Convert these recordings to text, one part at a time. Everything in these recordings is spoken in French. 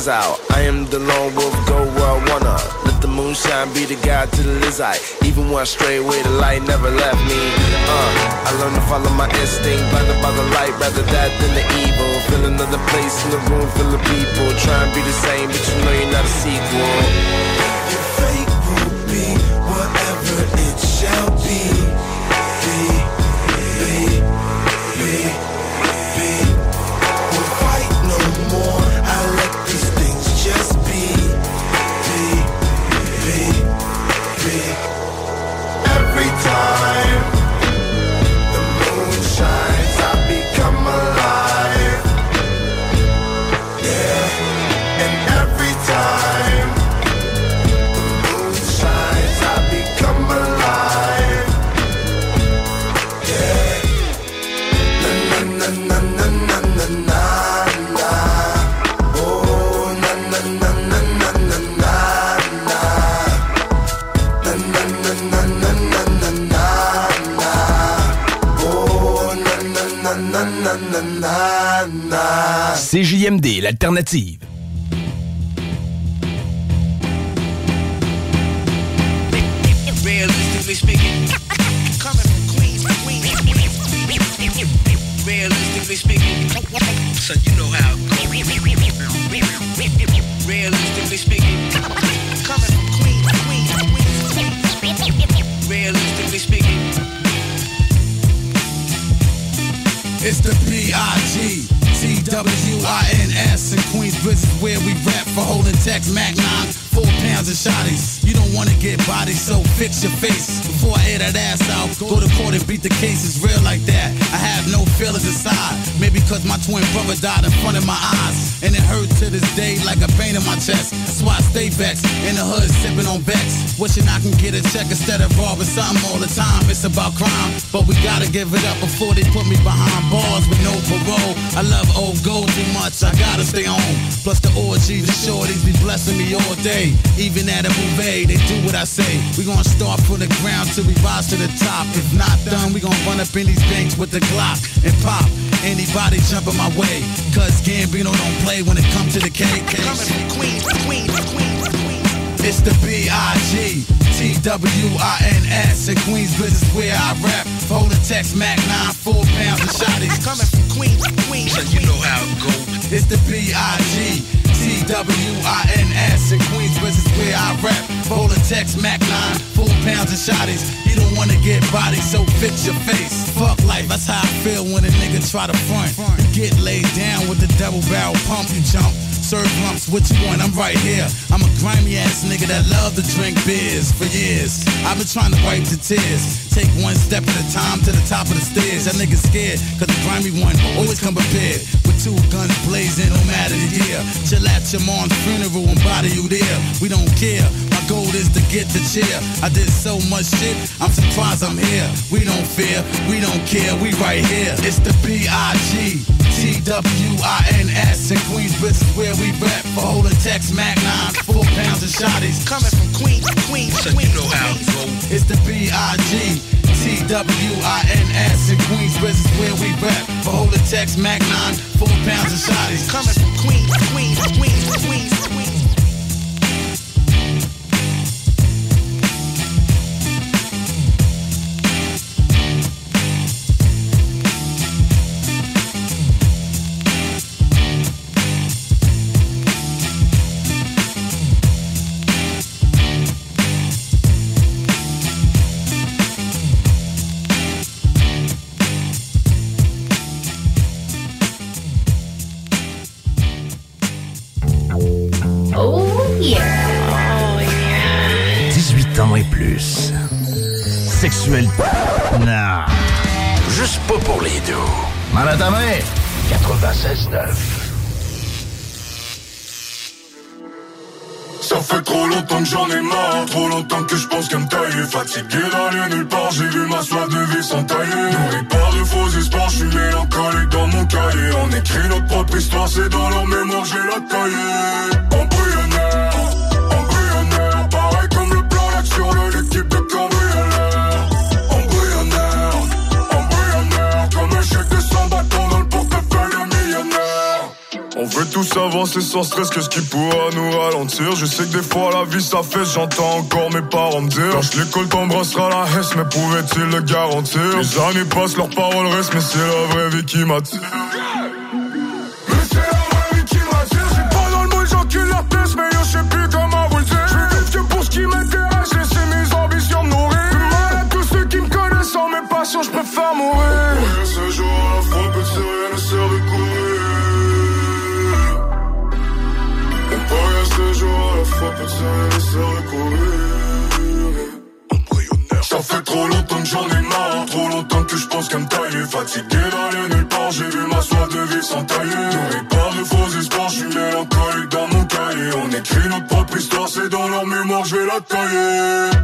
cause out. I am the lone wolf, go where I wanna. Let the moonshine be the guide to the lizard. Even when I stray away, the light never left me. Uh, I learned to follow my instinct, blinded by the light, rather that than the evil. Feel another place in the room full of people. Try and be the same, but you know you're not a sequel. alternative. In the hood, sipping on Bex. Wishing I can get a check instead of robbing something all the time. It's about crime, but we gotta give it up before they put me behind bars with no parole. I love old gold too much, I gotta stay on. Plus the orgies the shorties be blessing me all day. Even at a movie, they do what I say. We gonna start from the ground till we rise to the top. If not done, we gonna run up in these banks with the Glock and pop. Anybody jumping my way. Cause Gambino don't play when it comes to the cake. Queen, queen, queen, queen. It's the B.I.G. T-W-I-N-S in Queensbridge is where I rap. Hold a text Mac 9, four pounds of shotties. Coming from Queens, Queen, so you know how it go. It's the B.I.G. T-W-I-N-S in Queensbridge is where I rap. Hold a text Mac 9, four pounds of shotties. You don't wanna get bodied, so fix your face. Fuck life, that's how I feel when a nigga try to front. You get laid down with the double barrel pump, you jump. Serve lumps, you want? I'm right here. I'm a grimy ass nigga that love to drink beers for years. I've been trying to wipe the tears. Take one step at a time to the top of the stairs. That nigga scared, cause the grimy one always come prepared. With two guns blazing, no matter the year. Chill at your mom's funeral and body you there. We don't care. My goal is to get the chair. I did so much shit, I'm surprised I'm here. We don't fear, we don't care, we right here. It's the B.I.G. T-W-I-N-S in Queensbridge is where we rap for holding text Mac 9, four pounds of shotties. Coming from Queen, Queen, so you know how it go. It's the B.I.G. T-W-I-N-S in Queensbridge is where we rap for holding text Mac 9, four pounds of shotties. Coming from Queen, Queen, Queen, Queen, Yeah. 18 ans et plus. Sexuel. Non. Juste pas pour les deux. Mal à ta main. 96.9. Ça fait trop longtemps que j'en ai marre, trop longtemps que je pense qu'à me tailler. Fatigué d'aller nulle part, j'ai vu ma soif de vie s'entailler. Nourri par de faux espoirs, je suis mélancolique dans mon cahier. On écrit notre propre histoire, c'est dans leur mémoire, j'ai la taillée. Tous avancer sans stress, qu'est-ce qui pourra nous ralentir? Je sais que des fois la vie ça j'entends encore mes parents me dire. Lâche l'école, t'embrassera la hesse, mais pouvait-il le garantir? Les années passent, leurs paroles restent, mais c'est la vraie vie qui m'attire batailler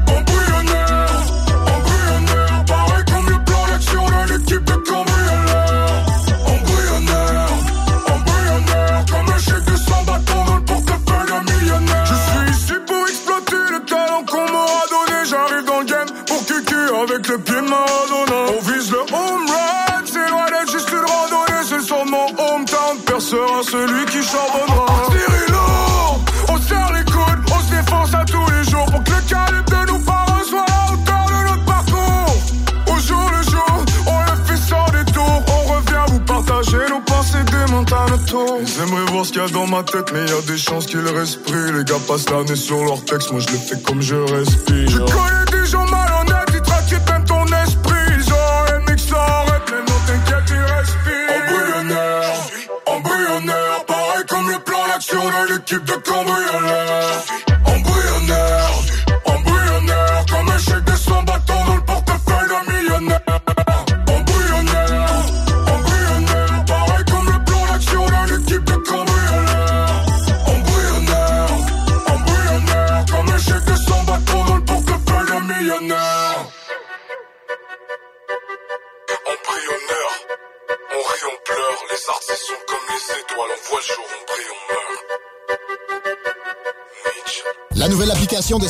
dans ma tête, mais il y a des chances qu'ils respirent. Les gars passent l'année sur leur texte, moi je le fais comme je respire.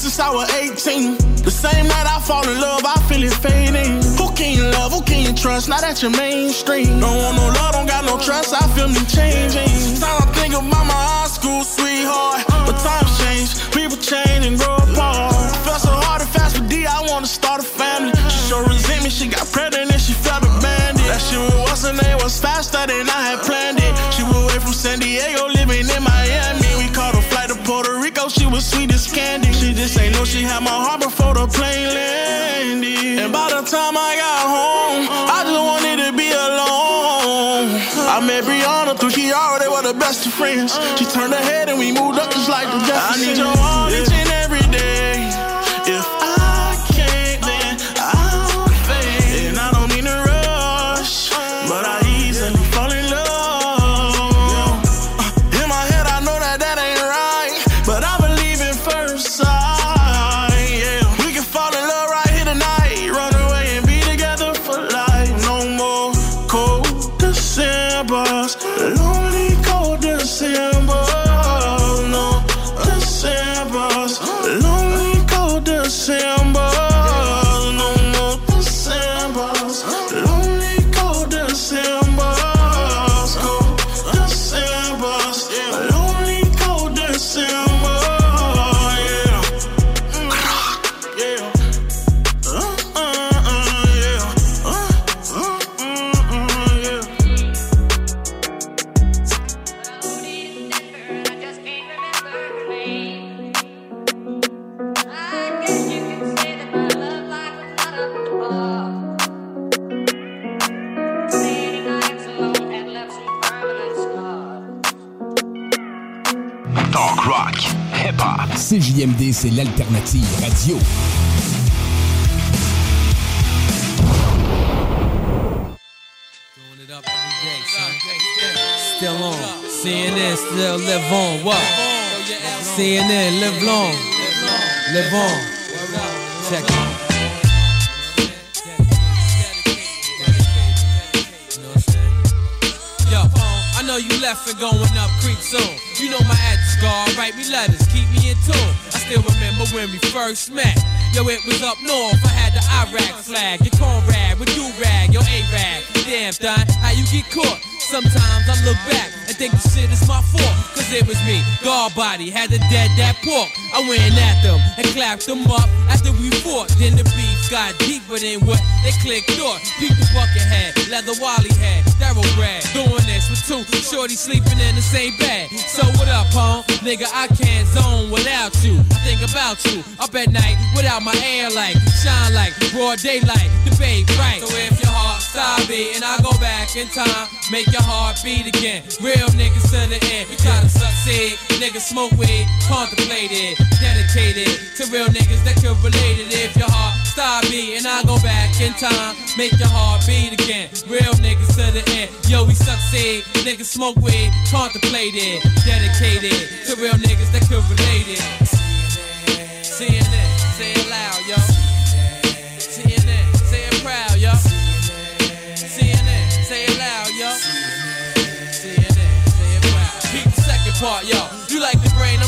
Since I was 18. The same night I fall in love, I feel it fading. Who can you love? Who can you trust? Not at your mainstream. Don't want no love, don't got no trust. I feel me changing. Time I think about my high school sweetheart, but times change, people change and grow time I got home, I just wanted to be alone. I met Brianna through Kiara, they were the best of friends. She turned her head and we moved up just like the Jeffersons. I need your arm each and every l'alternative radio. Doing it up every day, son. Still on. CNN still live on. What? CNN live long. Live on. Check it. I know you left and going up creek soon. You know my address. Write me letters, keep me in tune. Still remember when we first met. Yo, it was up north. I had the Iraq flag, your Conrad with you rag, your A-rag. Damn, done. How you get caught? Sometimes I look back and think the shit is my fault. Cause it was me, guard body, had to dead that pork. I went at them and clapped them up after we fought. Then the beef got deeper than what they click thought. Peep the bucket head, leather wally head, thoroughbred. Doing this with two shorty sleeping in the same bed. So what up, home? Nigga, I can't zone without you. I think about you up at night without my air light. Shine like broad daylight, the right. So if your heart stop beating, I go back in time, make your heart beat again. Real niggas to the end. We try to succeed, niggas smoke weed, contemplated, dedicated to real niggas that could relate it. If your heart stop beating, I go back in time, make your heart beat again. Real niggas to the end. Yo, we succeed, niggas smoke weed, contemplated, dedicated to real niggas that could relate it. CNN, say it loud, yo. CNN, say it proud, say it loud, yo. Say it proud. Peep the second part, yo.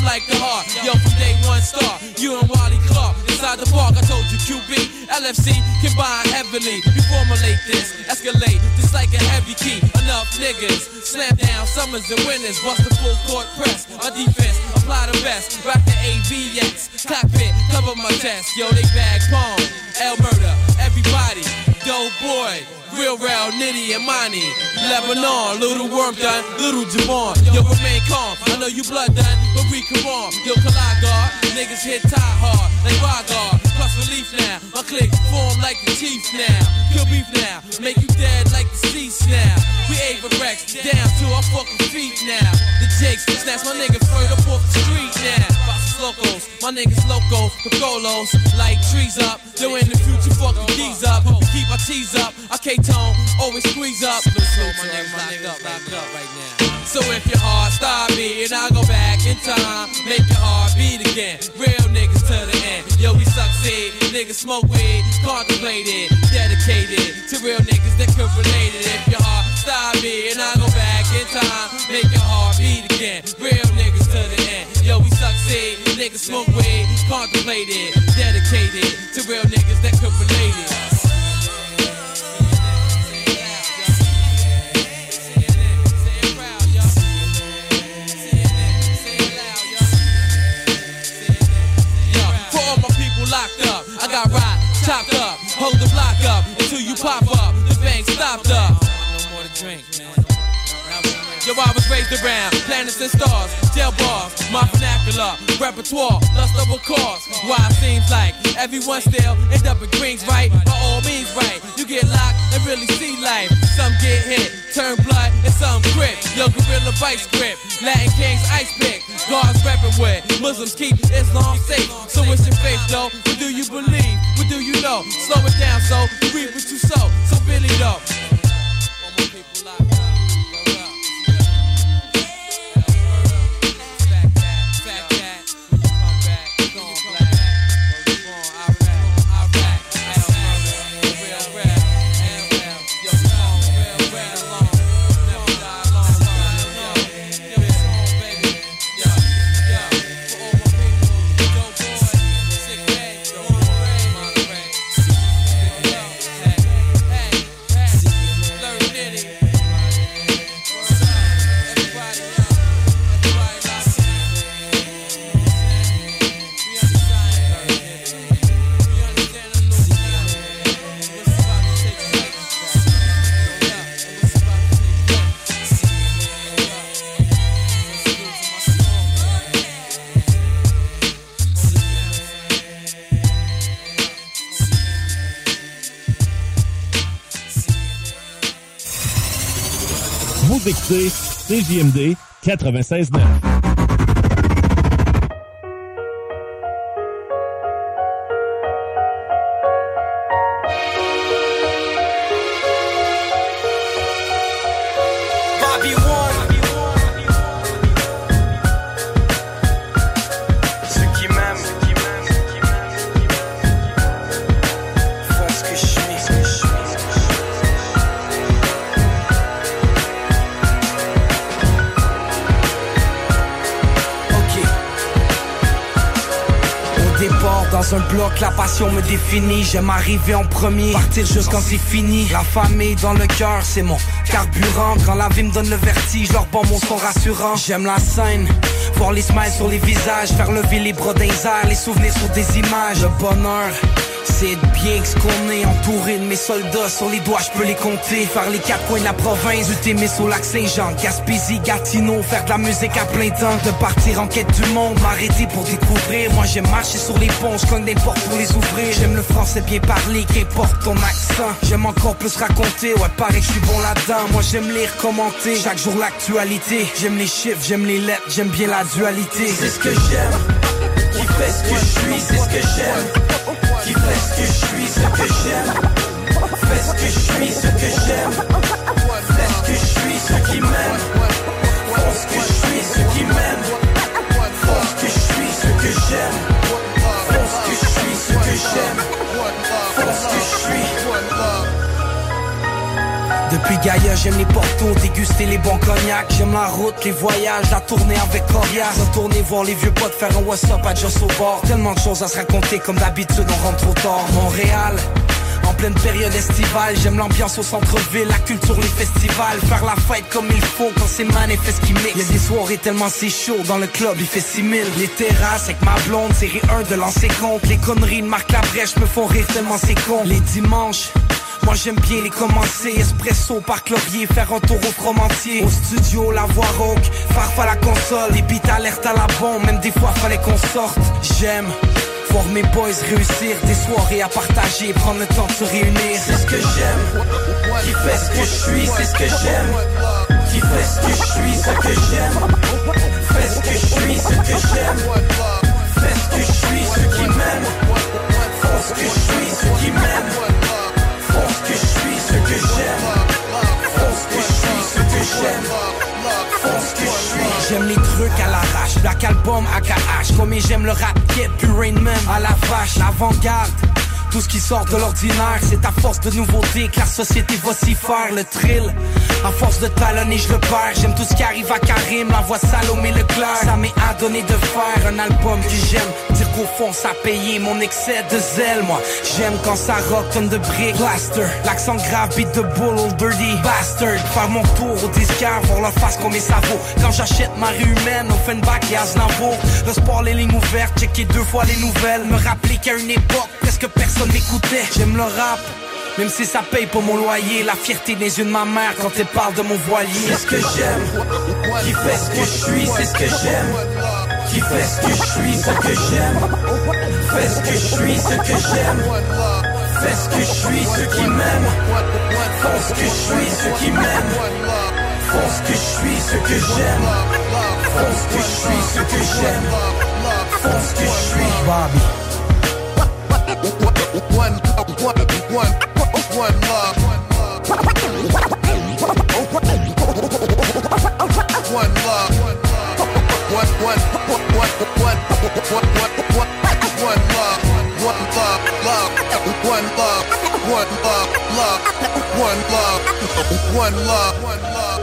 Like the heart. Yo, from day one star, you and Wally Clark. Inside the park, I told you QB, LFC combine heavily. You formulate this, escalate, just like a heavy key. Enough niggas, slam down summers and winners. Bust the full court press. My defense, apply the best. Rock the AVX, cockpit, cover my chest. Yo, they bag palm, L murder, everybody. dope boy. Real real Nitty and Money. Lebanon, little worm done, little Javon. Yo, remain calm. I know you blood done, but we come on. Yo, guard. Niggas hit tie hard, like Rygar. Plus relief now. My click form like the chief now. Kill beef now. Make you dead like the seats now. We Ava Rex down to our fucking feet now. The jakes, snatch my straight up off the street now. Locals, my niggas loco, Picolos, like trees up. Yo, in the future, fucking keys up. Keep our tees up. I K tone, always squeeze up. So my niggas locked up, locked up right now. So if your heart stop beating, I'll go back in time. Make your heart beat again. Real niggas to the end. Yo, we succeed. Niggas smoke weed, contemplated, dedicated to real niggas that could relate it. If your heart stop beating, I'll go back in time. Make your heart beat again. Real niggas to the end. Yo, we succeed. Niggas smoke weed, contemplated, dedicated to real niggas that could relate it. For all my people locked up, I got rock chopped up. Hold the block up until you pop up. The bank stopped up. No more to drink. Yo, I was raised around planets and stars, jail bars, my vernacular, repertoire, lust of a cause. Why it seems like everyone still end up in Queens, right? By all means, right? You get locked and really see life. Some get hit, turn blood, and some grip. Yo, gorilla vice grip, Latin kings ice pick. Guards reppin' with Muslims keep Islam safe. So it's your faith, though. What do you believe? What do you know? Slow it down, so you reap what you sow. So Billy, though. Écoutez CJMD 96.9. passion me définit. J'aime arriver en premier, partir juste quand c'est fini. La famille dans le cœur, c'est mon carburant. Quand la vie me donne le vertige, leur bon mon son rassurant. J'aime la scène. Voir les smiles sur les visages, faire lever les bras d'un les souvenirs sur des images. Le bonheur, c'est bien que ce qu'on est entouré de mes soldats sur les doigts, je peux les compter. Faire les quatre coins de la province, Témis au lac Saint-Jean, Gaspésie, Gatineau, faire de la musique à plein temps, de partir en quête du monde, m'arrêter pour découvrir. Moi j'aime marcher sur les ponts, je cogne des portes pour les ouvrir. J'aime le français bien parler, qu'importe ton accent. J'aime encore plus raconter, ouais paraît que je suis bon là-dedans. Moi j'aime lire, commenter, chaque jour l'actualité. J'aime les chiffres, j'aime les lettres, j'aime bien la dualité. C'est ce que j'aime, qui fait ce que je suis, c'est ce que j'aime. Fait ce que je suis, ce que j'aime. Fais ce que je suis, ce que j'aime. Fais ce que je suis, ce qui m'aime. Fais ce que je suis, ce qui m'aime. Fais ce que je suis, ce que j'aime. Fais ce que je suis, ce que j'aime. Fais ce que je suis. Depuis Gaïa, j'aime les portos, déguster les bons cognacs. J'aime la route, les voyages, la tournée avec Corias. Retourner voir les vieux potes, faire un what's up à Just au bord. Tellement de choses à se raconter, comme d'habitude, on rentre trop tard. Montréal. En pleine période estivale, j'aime l'ambiance au centre-ville, la culture, les festivals, faire la fête comme il faut quand c'est manifeste qui mix. Y a des soirées tellement c'est chaud, dans le club il fait 6000. Les terrasses avec ma blonde, série 1 de lancer compte. Les conneries de Marc Labrèche me font rire tellement c'est con. Les dimanches, Moi j'aime bien les commencer, espresso par chlorier, faire un tour au fromantier. Au studio, la voix rauque, farfa la console, les beats alerte à la bombe, même des fois fallait qu'on sorte. J'aime voir mes boys réussir des soirées à partager, prendre le temps de se réunir. C'est ce que j'aime, qui fait ce que je suis, c'est ce que j'aime. Qui fait ce que je suis, ce que j'aime. Fais ce que je suis, ce que j'aime. Fais ce que je suis, ce qui m'aime. Fais ce que je suis, ce qui m'aime. Ce que j'aime. Fais ce que je suis, ce que j'aime. Fais ce que je suis. J'aime les trucs à l'arrache, Black Album à KH. Comme j'aime le rap kit, puis Rain Man à la vache, l'avant-garde. Tout ce qui sort de l'ordinaire, c'est à force de nouveautés que la société va s'y faire. Le thrill, à force de talonner, je le perds. J'aime tout ce qui arrive à Karim, la voix Salomé Leclerc. Ça m'est adonné de faire un album que j'aime. Dire qu'au fond, ça a mon excès de zèle, moi. J'aime quand ça rock, tonne de briques. Blaster, l'accent grave, beat de bull, old dirty bastard. Faire mon tour au disquaire, voir leur face comme ça vaut. Quand j'achète ma rue humaine, Offenbach et Aznavour. Le sport, les lignes ouvertes, checker deux fois les nouvelles. Me rappeler qu'à une époque, presque personne J'aime le rap. Même si ça paye pour mon loyer, la fierté des yeux de ma mère quand elle parle de mon voilier. C'est ce que j'aime, qui fait ce que je suis, c'est ce que j'aime. Qui fait ce que je suis, ce que j'aime. Fais ce que je suis, ce que j'aime. Fais ce que je suis, ce qui m'aime. Fais ce que je suis, ce qui m'aime. Ce que je suis, ce que j'aime. Ce que je suis, ce que j'aime. Fais ce que je suis. Bobby. One, one, one, one love. One love. One, love. One love, love. One love, one love, love. One love, one love, one love, one love,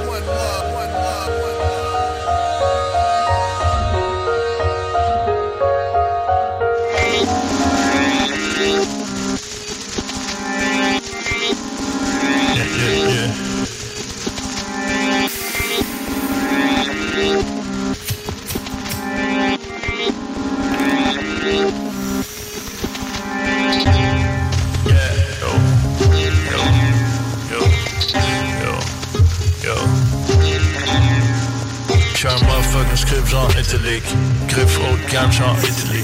Gamme genre Italy.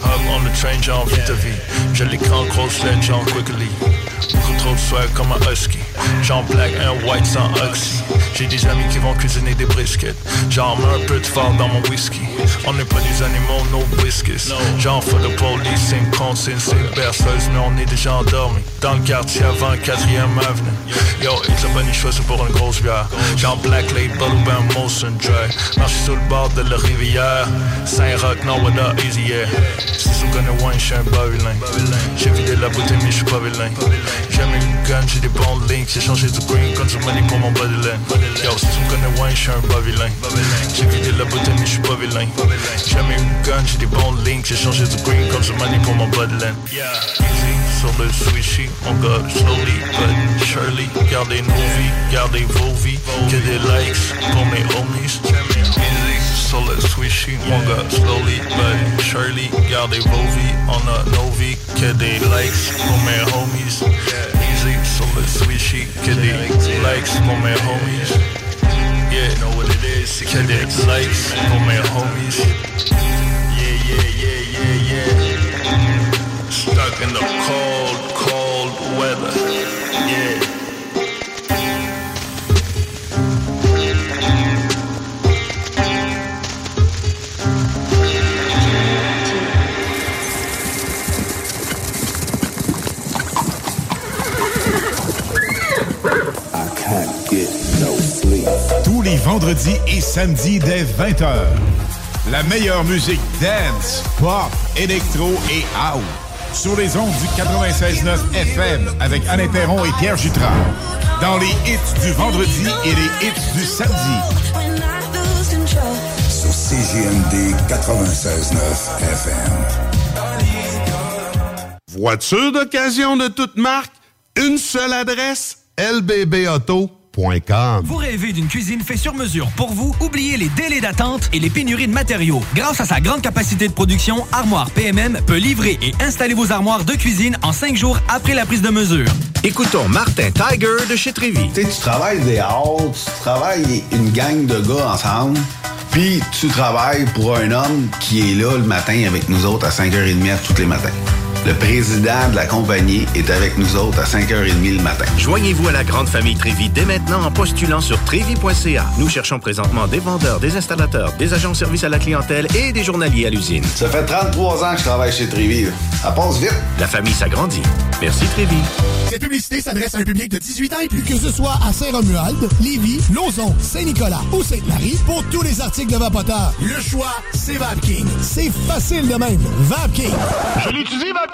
Hub on the train genre J'ai l'écran genre quickly Beaucoup trop de comme un husky Genre black and white sans oxy. J'ai des amis qui vont cuisiner des briskets Genre mets un peu de fort dans mon whisky. On n'est pas des animaux, no whiskies Genre faut le police, c'est une consigne, c'est une berceuse Mais on est déjà endormis. Dans le quartier avant 4ème avenue. Yo, it's a bunny choisi pour une grosse bière. Genre black label ou ben Molson Dry Marche sur le bord de la rivière. Saint-Roch, non, what up, easy yeah. Si tu connais wine, j'suis un bas vilain. J'ai vidé la bouteille mais j'suis pas vilain. J'aime une gun, j'ai des bons links J'ai changé du green du money pour mon body lane Yo, si tu me connais wine, j'suis un bas vilain J'ai vidé la bouteille mais j'suis pas vilain. J'aime une gun, j'ai des bons links. J'ai changé du green comme du money pour mon body lane Easy sur le swishy, on go slowly but surely. Gardez nos vies, gardez vos vies. Que des likes pour mes homies. Easy sur le swishy, on go slowly but surely. Gardez vos vies, on a nos vies. Que des likes pour mes homies Easy sur le swishy, que des likes pour mes homies. Yeah, know what it is, que likes pour mes homies. Yeah, yeah, yeah, yeah, yeah. Stuck in the cold, cold weather. Les vendredis et samedis dès 20h. La meilleure musique dance, pop, électro et house. Sur les ondes du 96.9 FM avec Alain Perron et Pierre Jutras. Dans les hits du vendredi et les hits du samedi. Sur CGMD 96.9 FM. Voiture d'occasion de toute marque, une seule adresse, lbbauto.com. Vous rêvez d'une cuisine faite sur mesure pour vous? Oubliez les délais d'attente et les pénuries de matériaux. Grâce à sa grande capacité de production, Armoire PMM peut livrer et installer vos armoires de cuisine en cinq jours après la prise de mesure. Écoutons Martin Tiger de chez Trévy. Tu sais, tu travailles des heures, tu travailles une gang de gars ensemble, puis tu travailles pour un homme qui est là le matin avec nous autres à 5h30 tous les matins. Le président de la compagnie est avec nous autres à 5h30 le matin. Joignez-vous à la grande famille Trévi dès maintenant en postulant sur trévi.ca. Nous cherchons présentement des vendeurs, des installateurs, des agents de service à la clientèle et des journaliers à l'usine. Ça fait 33 ans que je travaille chez Trévi. Ça passe vite. La famille s'agrandit. Merci Trévi. Cette publicité s'adresse à un public de 18 ans et plus. Que ce soit à Saint-Romuald, Lévis, Lauson, Saint-Nicolas ou Sainte-Marie, pour tous les articles de Vapoteur, le choix, c'est VapKing. C'est facile de même. VapKing. Je l'utilise, VapKing.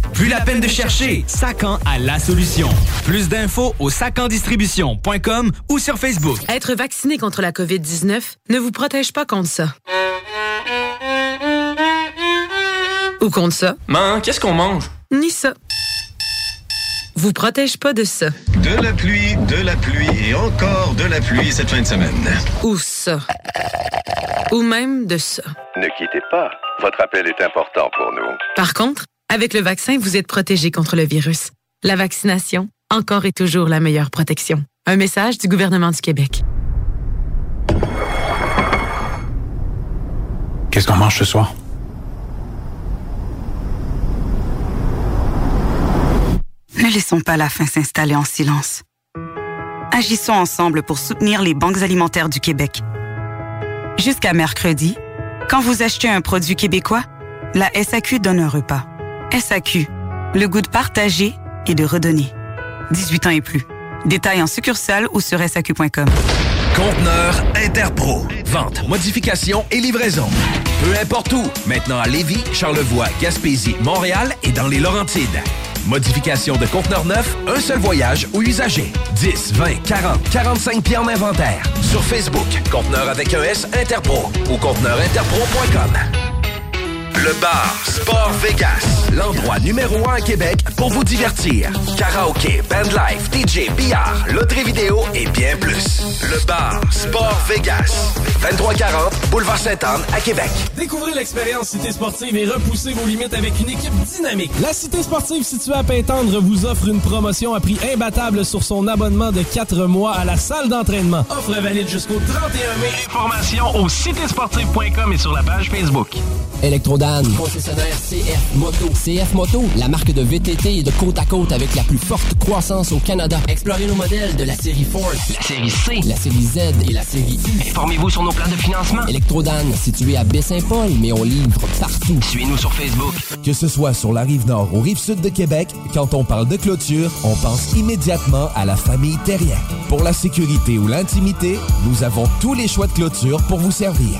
Plus la peine de chercher, Sacan a la solution. Plus d'infos au sacandistribution.com ou sur Facebook. Être vacciné contre la COVID-19 ne vous protège pas contre ça. Ou contre ça. Man, qu'est-ce qu'on mange? Ni ça. Vous protège pas de ça. De la pluie, de la pluie et encore de la pluie cette fin de semaine. Ou ça. Ou même de ça. Ne quittez pas. Votre appel est important pour nous. Par contre, avec le vaccin, vous êtes protégé contre le virus. La vaccination, encore et toujours la meilleure protection. Un message du gouvernement du Québec. Qu'est-ce qu'on mange ce soir? Ne laissons pas la faim s'installer en silence. Agissons ensemble pour soutenir les banques alimentaires du Québec. Jusqu'à mercredi, quand vous achetez un produit québécois, la SAQ donne un repas. SAQ, le goût de partager et de redonner. 18 ans et plus. Détails en succursale ou sur SAQ.com. Conteneur Interpro. Vente, modification et livraison. Peu importe où. Maintenant à Lévis, Charlevoix, Gaspésie, Montréal et dans les Laurentides. Modification de conteneur neuf, un seul voyage ou usager. 10, 20, 40, 45 pieds en inventaire. Sur Facebook, conteneur avec un S Interpro ou conteneurinterpro.com. Le bar Sport Vegas, l'endroit numéro un à Québec pour vous divertir. Karaoke, bandlife, DJ, billard, loterie vidéo et bien plus. Le bar Sport Vegas, 2340 Boulevard Sainte-Anne à Québec. Découvrez l'expérience Cité Sportive et repoussez vos limites avec une équipe dynamique. La Cité Sportive située à Pintendre vous offre une promotion à prix imbattable sur son abonnement de 4 mois à la salle d'entraînement. Offre valide jusqu'au 31 mai. Informations au citésportive.com et sur la page Facebook. Concessionnaire CF Moto. CF Moto, la marque de VTT et de côte à côte avec la plus forte croissance au Canada. Explorez nos modèles de la série Force, la série C, la série Z et la série U. Informez-vous sur nos plans de financement. Electrodan, situé à Baie-Saint-Paul, mais on livre partout. Suivez-nous sur Facebook. Que ce soit sur la rive nord ou rive sud de Québec, quand on parle de clôture, on pense immédiatement à la famille Terrien. Pour la sécurité ou l'intimité, nous avons tous les choix de clôture pour vous servir.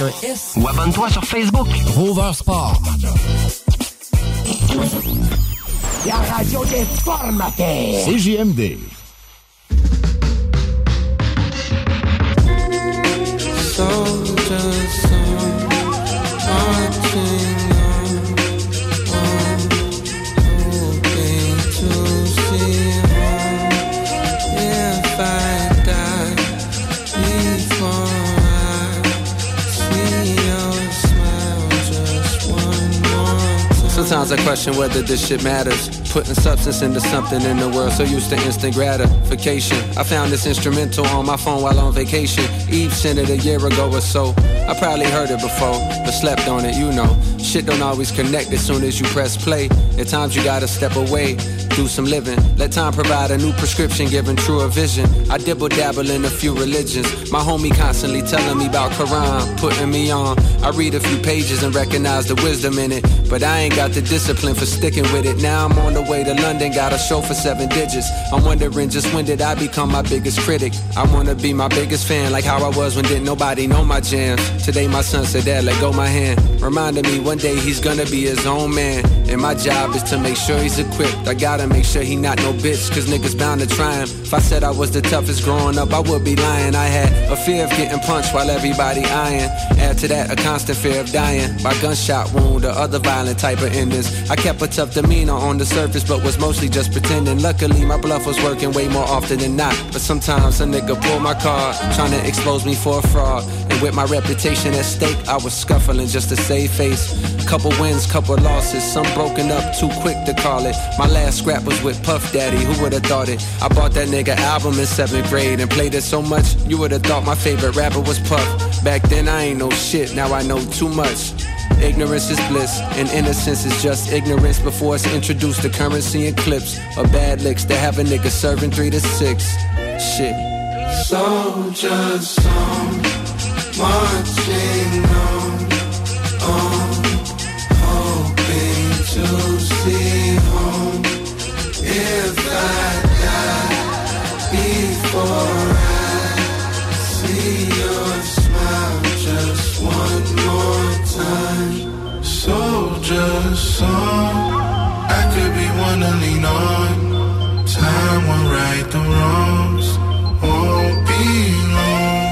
un S. Ou abonne-toi sur Facebook. Rover Sport. La radio des formateurs. CJMD. Sometimes I question whether this shit matters. Putting substance into something in the world so used to instant gratification. I found this instrumental on my phone while on vacation. Eve sent it a year ago or so. I probably heard it before, but slept on it, you know. Shit don't always connect as soon as you press play. At times you gotta step away, do some living. Let time provide a new prescription, giving truer vision. I dibble dabble in a few religions. My homie constantly telling me about Quran, putting me on. I read a few pages and recognize the wisdom in it, but I ain't got the discipline for sticking with it. Now I'm on the way to London, got a show for seven digits. I'm wondering just when did I become my biggest critic? I wanna be my biggest fan, like how I was when didn't nobody know my jams. Today my son said, Dad, let go my hand. Reminded me one day he's gonna be his own man. And my job is to make sure he's equipped. I gotta make sure he not no bitch, cause niggas bound to try him. If I said I was the toughest growing up, I would be lying. I had a fear of getting punched while everybody eyeing. Add to that a constant fear of dying by gunshot wound or other violent type of endings. I kept a tough demeanor on the surface, but was mostly just pretending. Luckily, my bluff was working way more often than not. But sometimes a nigga pull my card, trying to expose me for a fraud. And with my reputation at stake, I was scuffling just to save face. Couple wins, couple losses, some broken up too quick to call it. My last scrap was with Puff Daddy, who would've thought it? I bought that nigga album in seventh grade and played it so much, you would've thought my favorite rapper was Puff. Back then I ain't know shit, now I know too much. Ignorance is bliss, and innocence is just ignorance before it's introduced to currency and clips or bad licks to have a nigga serving three to six. Shit. Soldiers song, marching on, on, hoping to see home. If I die before I see your smile just one more time. Soldiers song, I could be one to lean on. Time will right the wrongs, won't be long.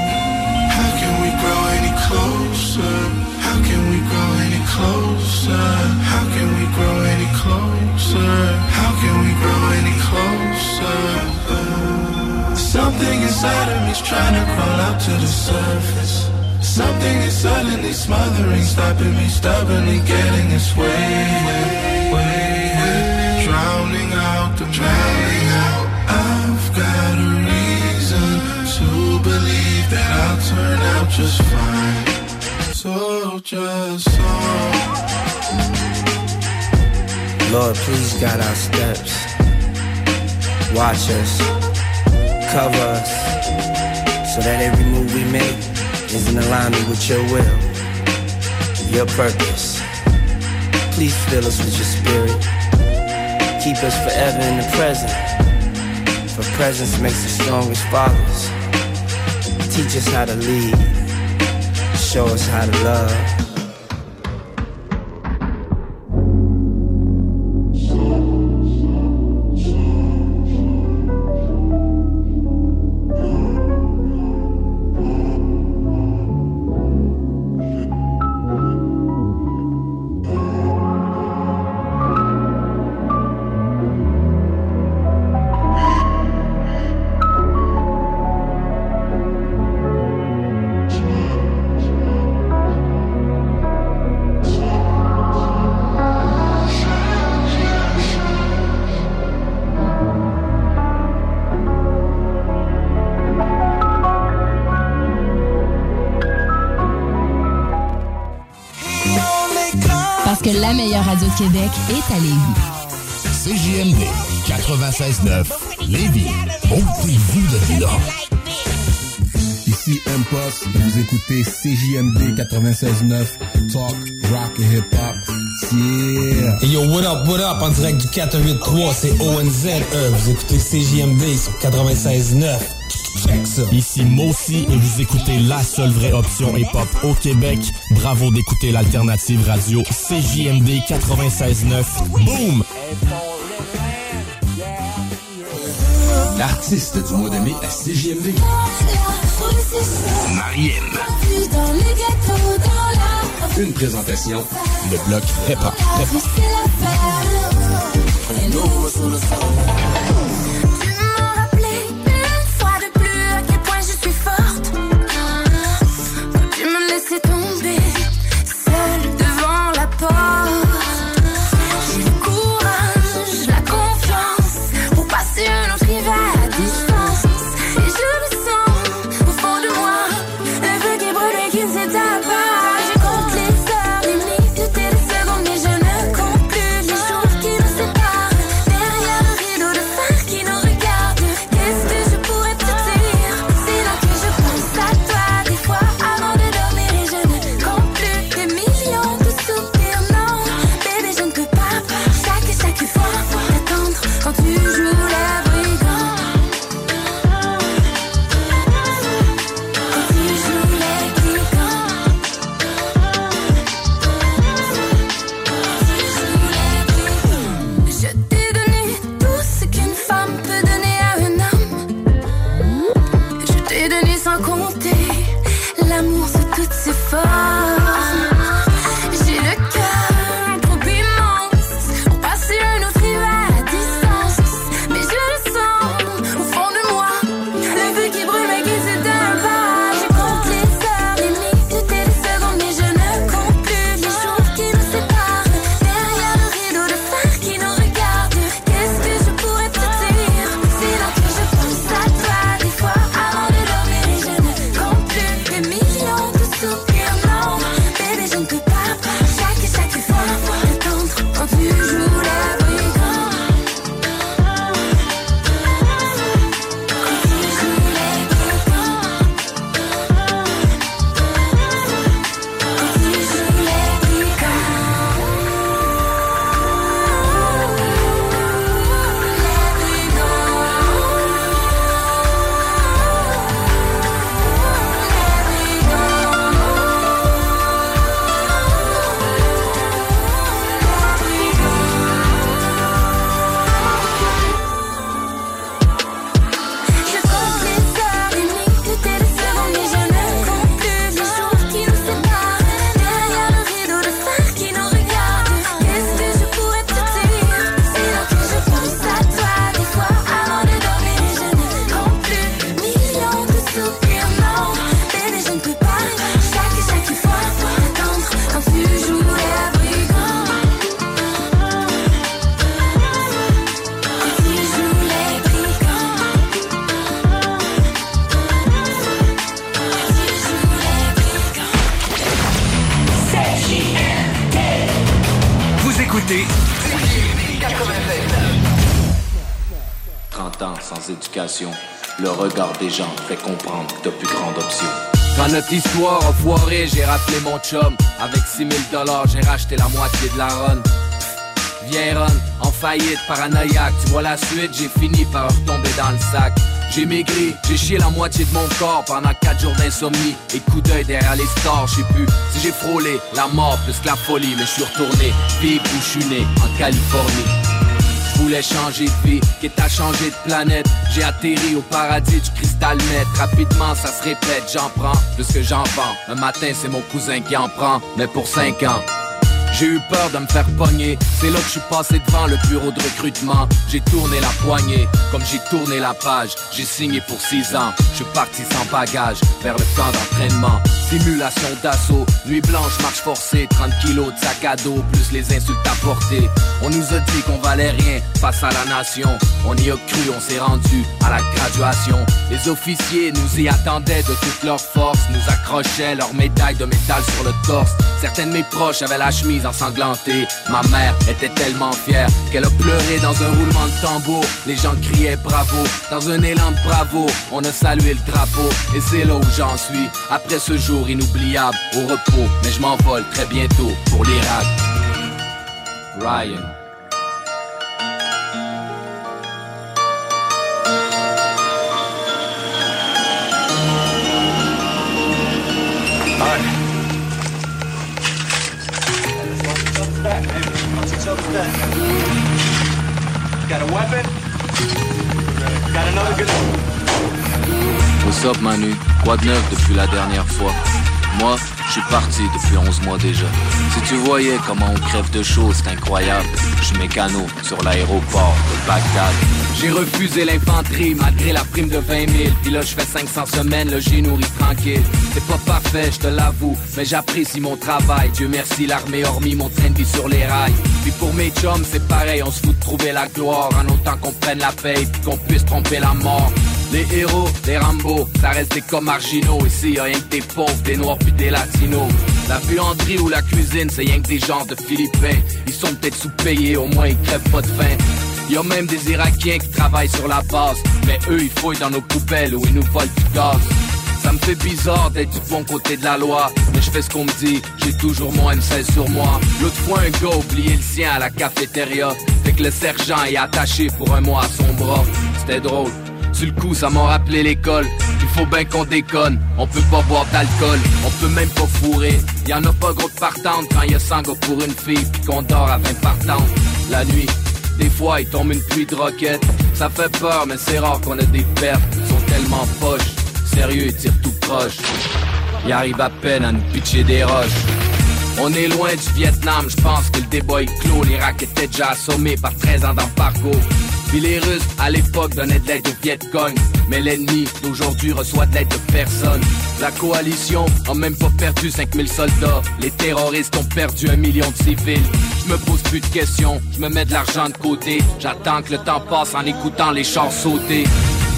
How can we grow any closer? How can we grow any closer? How can we grow any closer? How can we grow any closer? Something inside of me's trying to crawl out to the surface. Something is suddenly smothering, stopping me stubbornly getting its way, way, way, drowning out the drowning out. I've got a reason to believe that I'll turn out just fine. So just song. Lord, please guide our steps. Watch us, cover us, so that every move we make is in alignment with your will, your purpose. Please fill us with your spirit. Keep us forever in the present. For presence makes us strong as fathers. Teach us how to lead. Show us how to love. Québec est à Lévis. CJMD 96.9 Lévis. Ôtez-vous de là. Ici Impost, vous écoutez CJMD 96.9 Talk, Rock et Hip Hop. Yeah. Hey yo, what up, what up, en direct du 483, c'est ONZE, vous écoutez CJMD sur 96.9. Ici Mossy et vous écoutez la seule vraie option hip-hop au Québec. Bravo d'écouter l'alternative radio CJMD 96.9. Boom! L'artiste du mois de mai à CJMD. Mariem. Une présentation, le bloc Hip le regard des gens fait comprendre que t'as plus grande option. Quand notre histoire a foiré, j'ai rappelé mon chum. Avec 6000 dollars, j'ai racheté la moitié de la run. Viens run, en faillite, paranoïaque. Tu vois la suite, j'ai fini par retomber dans le sac. J'ai maigri, j'ai chié la moitié de mon corps pendant 4 jours d'insomnie. Et coup d'œil derrière les stores, je sais plus si j'ai frôlé la mort plus que la folie. Mais je suis retourné vivre où je suis né, en Californie. Je voulais changer de vie, quitte à changer de planète. J'ai atterri au paradis du cristal net. Rapidement, ça se répète, j'en prends plus que j'en vends. Un matin, c'est mon cousin qui en prend, mais pour 5 ans. J'ai eu peur de me faire pogner, c'est là que je suis passé devant le bureau de recrutement. J'ai tourné la poignée, comme j'ai tourné la page. J'ai signé pour 6 ans, je suis parti sans bagage vers le camp d'entraînement. Simulation d'assaut, nuit blanche, marche forcée. 30 kilos de sac à dos, plus les insultes apportées On nous a dit qu'on valait rien face à la nation. On y a cru, on s'est rendu à la graduation. Les officiers nous y attendaient de toute leur force Nous accrochaient leurs médailles de métal sur le torse. Certains de mes proches avaient la chemise ensanglantée. Ma mère était tellement fière qu'elle a pleuré dans un roulement de tambour. Les gens criaient bravo, dans un élan de bravo. On a salué le drapeau et c'est là où j'en suis. Après ce jour inoubliable. Au repos Mais je m'envole très bientôt pour l'Irak Ryan. Got a weapon? Got another good What's up Manu Quoi de neuf depuis la dernière fois? Moi, je suis parti depuis 11 mois déjà. Si tu voyais comment on crève de choses, c'est incroyable. Je suis mécano sur l'aéroport de Bagdad. J'ai refusé l'infanterie malgré la prime de 20 000 Puis là je fais 500 semaines, le j'ai nourri tranquille. C'est pas parfait, je te l'avoue, mais j'apprécie mon travail. Dieu merci l'armée hormis mon train de vie sur les rails. Puis pour mes chums c'est pareil, on se fout de trouver la gloire. En autant qu'on prenne la paix puis qu'on puisse tromper la mort les héros, les Rambo, ça reste des comme marginaux Ici y'a rien que des pauvres, des noirs puis des latinos. La buanderie ou la cuisine, c'est rien que des gens de Philippins. Ils sont peut-être sous-payés, au moins ils crèvent pas de faim. Y'a même des Irakiens qui travaillent sur la base. Mais eux ils fouillent dans nos poubelles ou ils nous volent du gaz. Ça me fait bizarre d'être du bon côté de la loi. Mais je fais ce qu'on me dit, j'ai toujours mon M16 sur moi. L'autre fois un gars oublié le sien à la cafétéria. Fait que le sergent est attaché pour un mois à son bras. C'était drôle sur le coup, ça m'a rappelé l'école. Il faut bien qu'on déconne. On peut pas boire d'alcool, on peut même pas fourrer. Y en a pas gros de partantes quand y a 100 gars pour une fille, puis qu'on dort à 20 partantes. La nuit, des fois, il tombe une pluie de roquettes. Ça fait peur, mais c'est rare qu'on a des pertes. Ils sont tellement poches. Sérieux, ils tirent tout proche. Ils arrivent à peine à nous pitcher des roches. On est loin du Vietnam, je pense que le débat est clos. L'Irak était déjà assommé par 13 ans d'embargo. Les Russes, à l'époque, donnaient de l'aide au Viet Cong. Mais l'ennemi d'aujourd'hui reçoit de l'aide de personne. La coalition a même pas perdu 5000 soldats. Les terroristes ont perdu un million de civils. Je me pose plus de questions, je me mets de l'argent de côté. J'attends que le temps passe en écoutant les chars sauter.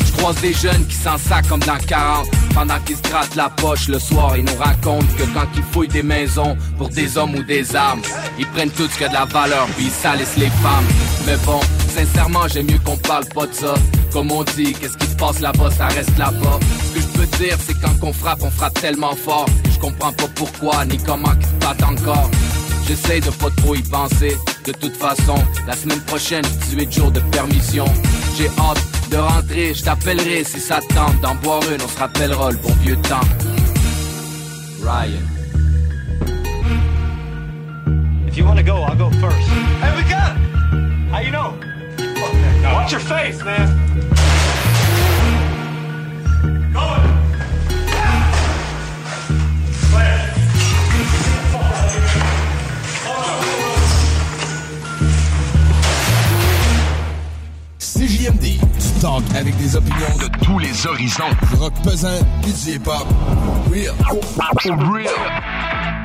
Je croise des jeunes qui s'en sacent comme dans 40 Pendant qu'ils se grattent la poche le soir Ils nous racontent que quand ils fouillent des maisons Pour des hommes ou des armes Ils prennent tout ce qui a de la valeur Puis ils salissent les femmes Mais bon, sincèrement j'aime mieux qu'on parle pas de ça Comme on dit, qu'est-ce qui se passe là-bas ça reste là-bas Ce que je peux dire c'est quand on frappe On frappe tellement fort Je comprends pas pourquoi ni comment qu'ils se battent encore J'essaie de pas trop y penser. De toute façon, la semaine prochaine, 18 jours de permission. J'ai hâte de rentrer, je t'appellerai si ça te tente. D'en boire une, on se rappellera le bon vieux temps. Ryan. If you want to go, I'll go first. Hey, we got it! How you know? Watch your face, man. CJMD, du talk avec des opinions de tous les horizons. Du rock pesant, du hip-hop. Real. Real.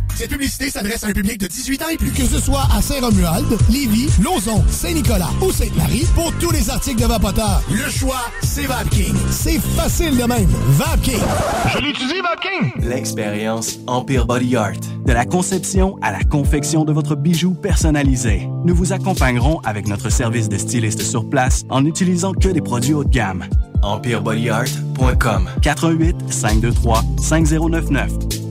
Cette publicité s'adresse à un public de 18 ans et plus. Que ce soit à Saint-Romuald, Lévis, Lauson, Saint-Nicolas ou Sainte-Marie, pour tous les articles de Vapoteur, le choix, c'est VapKing. C'est facile de même. VapKing. Je l'utilise, Vapking! L'expérience Empire Body Art. De la conception à la confection de votre bijou personnalisé. Nous vous accompagnerons avec notre service de styliste sur place en n'utilisant que des produits haut de gamme. EmpireBodyArt.com 418 523 5099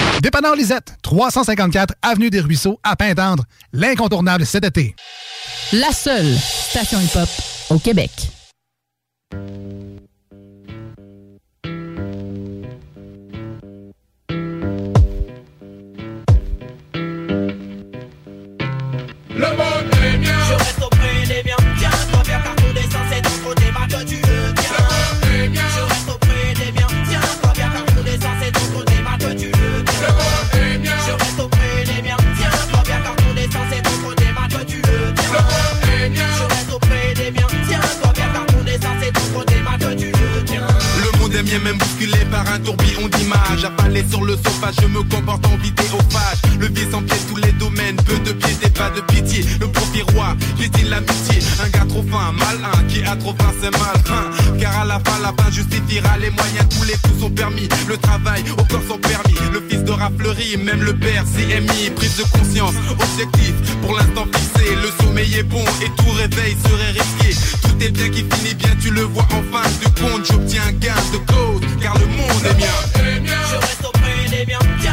Dépanneur Lisette, 354 Avenue des Ruisseaux, à Pintendre. L'incontournable cet été. La seule station hip-hop au Québec. Même bousculé par un tourbillon d'images. Affalé sur le sofa, je me comporte en vidéophage. Le vieux sans pied, tous les domaines. Peu pas de pitié. Le profil roi, piétine l'amitié. Un gars trop fin, malin, qui a trop faim, c'est malin. Car à la fin, la fin justifiera les moyens. Tous les coups sont permis. Le travail, au corps sont permis. Le fils de fleurit, même le père CMI. Prise de conscience, objectif, pour l'instant fixé. Le sommeil est bon et tout réveil serait risqué. Tout est bien qui finit bien, tu le vois en fin de compte. J'obtiens un gain de cause, car le monde est mien. Je reste auprès des miens.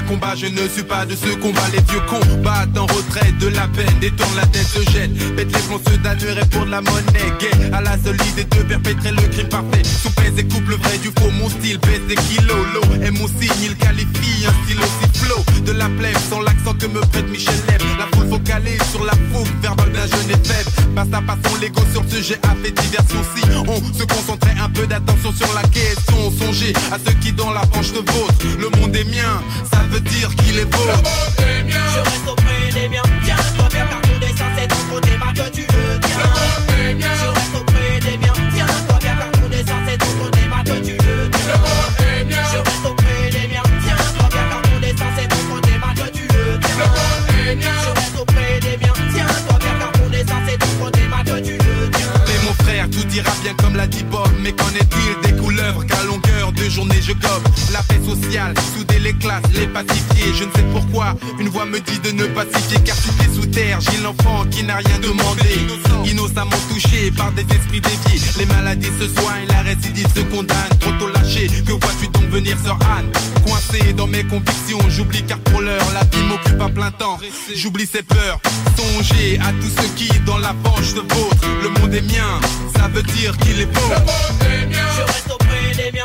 Combat, je ne suis pas de ceux combat. Les vieux combattent en retraite de la peine Détourne la tête, se jette. Pète les se damneraient pour de la monnaie Gay. À la solide et de perpétrer le crime parfait. Sous pèse et coupe le vrai du faux Mon style pèse des kilos. L'eau est mon signe, il qualifie un style aussi flow De la plèbe, sans l'accent que me prête Michel La foule focalise sur la fougue Verbal d'un jeune et faible. Passe à passant l'ego sur le sujet a fait diversion Si on se concentrait un peu d'attention sur la question. Songez à ceux qui dans la branche de vôtre. Le monde est mien, veut dire qu'il est beau. Je reste auprès des miens. Tiens-toi bien car tous les sens c'est ton côté ma que tu le tiens. Je reste auprès des miens, tiens-toi bien car ton dessin c'est ton côté, ma que tu le tiens. Je reste auprès des miens, tiens-toi bien car ton dessin c'est ton côté, que tu le tiens. Je reste auprès des miens, tiens-toi bien car ton dessin c'est ton côté, que tu le tiens. Mais mon frère, tout ira bien comme l'a dit Bob. Mais qu'en est-il des couleuvres qu'à longueur de journée je gobe. La paix sociale, les pacifier. Je ne sais pourquoi, une voix me dit de ne pacifier. Car tu es sous terre, j'ai l'enfant qui n'a rien demandé. Innocemment touché par des esprits déviés. Les maladies se soignent, la récidive se condamne. Trop tôt lâché, que vois-tu donc venir, sœur Anne? Coincé dans mes convictions, j'oublie car pour l'heure, la vie m'occupe à plein temps. J'oublie ses peurs, songer à tous ceux qui, dans la poche se vautrent. Le monde est mien, ça veut dire qu'il est beau. Je reste auprès des miens,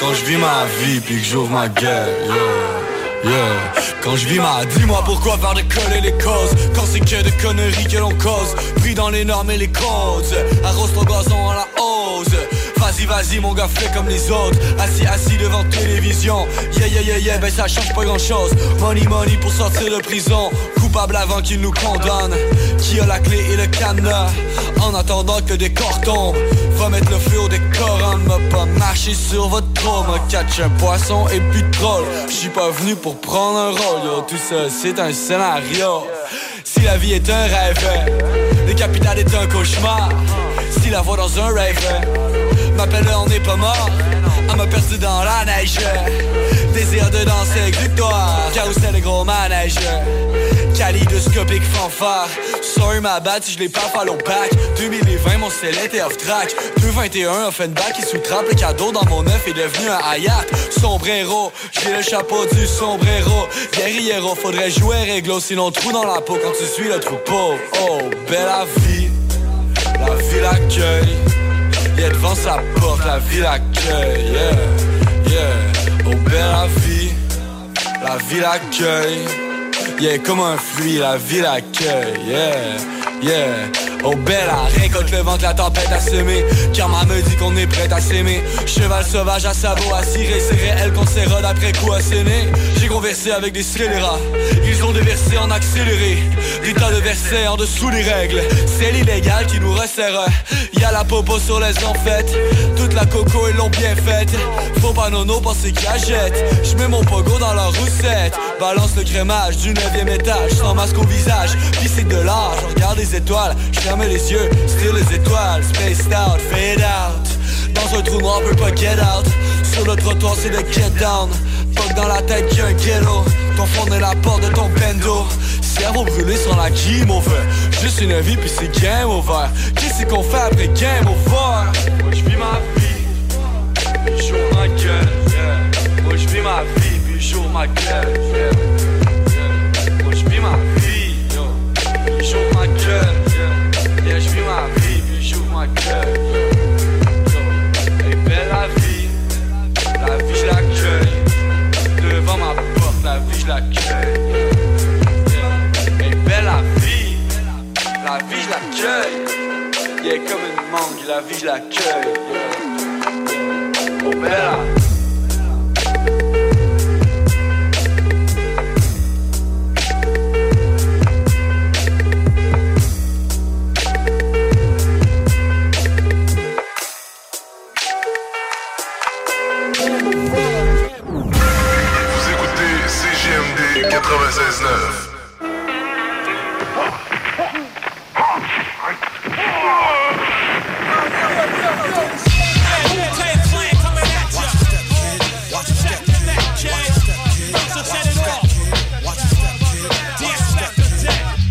Quand je vis ma vie, puis que j'ouvre ma gueule. Yeah, yeah. Quand je vis ma dis-moi pourquoi faire décoller les causes? Quand c'est que des conneries que l'on cause Pris dans les normes et les causes Arrose ton gazon à la hausse Vas-y, vas-y, mon gars, fais comme les autres. Assis, assis devant télévision. Yeah, yeah, yeah, yeah, ben ça change pas grand chose. Money, money pour sortir de prison. Coupable avant qu'il nous condamne. Qui a la clé et le cadenas? En attendant que des corps tombent. Va mettre le feu au décor, on m'a pas marché sur votre trône. M'a catch un poisson et puis troll. J'suis pas venu pour prendre un rôle, yo. Tout ça, c'est un scénario. Si la vie est un rêve, le capital est un cauchemar. Si la voix dans un rêve, m'appelle on n'est pas mort. À me percer dans la neige. Désir de danser avec victoire. Carousel et gros manège. Kaléidoscopique fanfare. Sorry ma bad si je l'ai pas follow back. 2020 mon sel était off track. 221 Offenbach qui sous-trappe le cadeau dans mon œuf est devenu un hayat. Sombrero, j'ai le chapeau du sombrero. Guerriero, faudrait jouer réglo sinon trou dans la peau quand tu suis le troupeau. Oh, belle la vie, la vie l'accueille. Yeah, devant sa porte, la vie l'accueille. Yeah, yeah. Belle la vie, la vie l'accueille. Yeah, comme un fruit, la vie l'accueille. Yeah, yeah. Oh belle, récolte le vent que la tempête a semé Karma me dit qu'on est prêt à s'aimer. Cheval sauvage à sabot à cirer C'est réel qu'on s'érode après coup asséné J'ai conversé avec des scélérats. Ils ont déversé en accéléré. Des tas de versets en dessous des règles. C'est l'illégal qui nous resserre. Y'a la popo sur les en fête Toute la coco ils l'ont bien faite. Faut pas nono penser qu'il jette. J'mets mon pogo dans la roussette. Balance le crémage du 9 étage. Sans masque au visage. Puis c'est de je regarde les étoiles Ferme les yeux, style les étoiles, spaced out, fade out. Dans un trou noir, on peut pas get out. Sur le trottoir, c'est le get down. Fuck dans la tête, y'a un ghetto. Ton fond est la porte de ton bendo. Cerveau brûlé sur la game over. Juste une vie, puis c'est game over. Qu'est-ce qu'on fait après game over? Moi, je vis ma vie, puis ma gueule. Moi, je vis ma vie, puis ma gueule. Moi, je vis ma vie, ma gueule. Est belle la vie, la vie je l'accueille. Devant ma porte, la vie je l'accueille. Est belle la vie, la vie je l'accueille. Yeah, comme une mangue, la vie je l'accueille. Oh. Vous 96.9.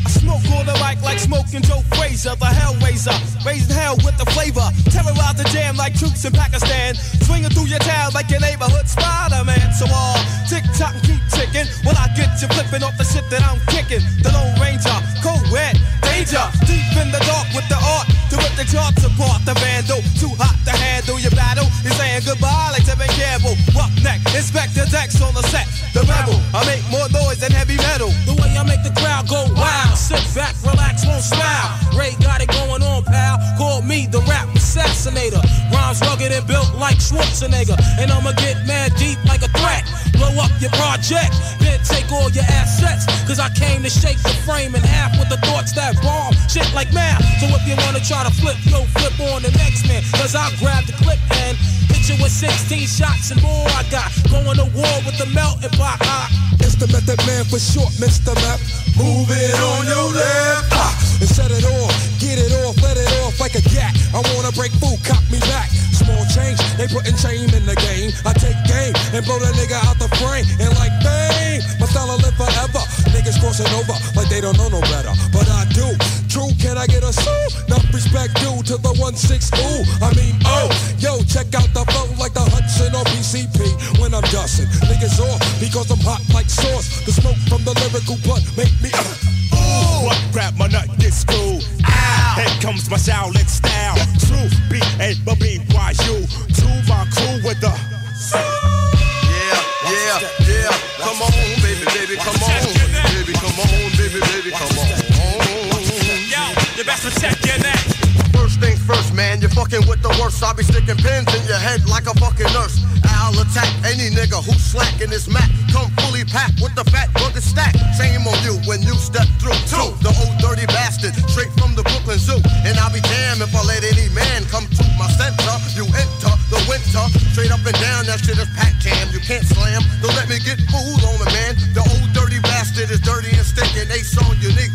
I smoke all the mic like smoking Joe Frazier, the Hellraiser, raising hell with the flavor. Terrorize the jam like troops in Pakistan, swinging through your town like your neighborhood Spider-Man. So all tick tock and keep ticking, while I get you flipping off the shit that I'm kicking. The Lone Ranger, co-ed, danger, deep in the dark with the art to rip the charts apart. The vandal, too hot to handle your battle. You're saying goodbye like Tevin Campbell. Neck, inspect the decks on the set. The rebel, I make more noise than heavy metal. The way I make the crowd go wild. Sit back, relax, won't smile. Ray got it going on, pal. Call me the rap assassinator. Rugged and built like Schwarzenegger. And I'ma get mad deep like a threat. Blow up your project, then take all your assets. Cause I came to shake the frame in half with the thoughts that bomb. Shit like math. So if you wanna try to flip, yo, flip on the next man. Cause I grab the clip and hit you with 16 shots and more. I got going to war with the melting pot. It's the method man for short, Mr. Map. Move it on your left. Ah, and set it off, get it off, let it off like a gat. I wanna break food, cop me back. Small change, they putting shame in the game. I take game and blow the nigga out the frame. And like bang, my style live forever. Niggas crossing over like they don't know no better. But I do. True, can I get a soul? Enough respect due to the 1 6 ooh. I mean, oh, yo, check out the flow like the Hudson or PCP when I'm dusting. Niggas off because I'm hot like sauce. The smoke from the lyrical blunt make me. Ooh, what grab my nut get? Ow. Here comes my Shaolin style. Truth, B A B B Y U. To my crew fucking with the worst. I'll be sticking pins in your head like a fucking nurse. I'll attack any nigga who's slacking this mat. Come fully packed with the fat burger stack. Shame on you when you step through. Two, the old dirty bastard, straight from the Brooklyn Zoo. And I'll be damned if I let any man come to my center. You enter the winter, straight up and down, that shit is pack jam. You can't slam, don't let me get fooled on it, man. The old dirty bastard is dirty and stinking. Ace on unique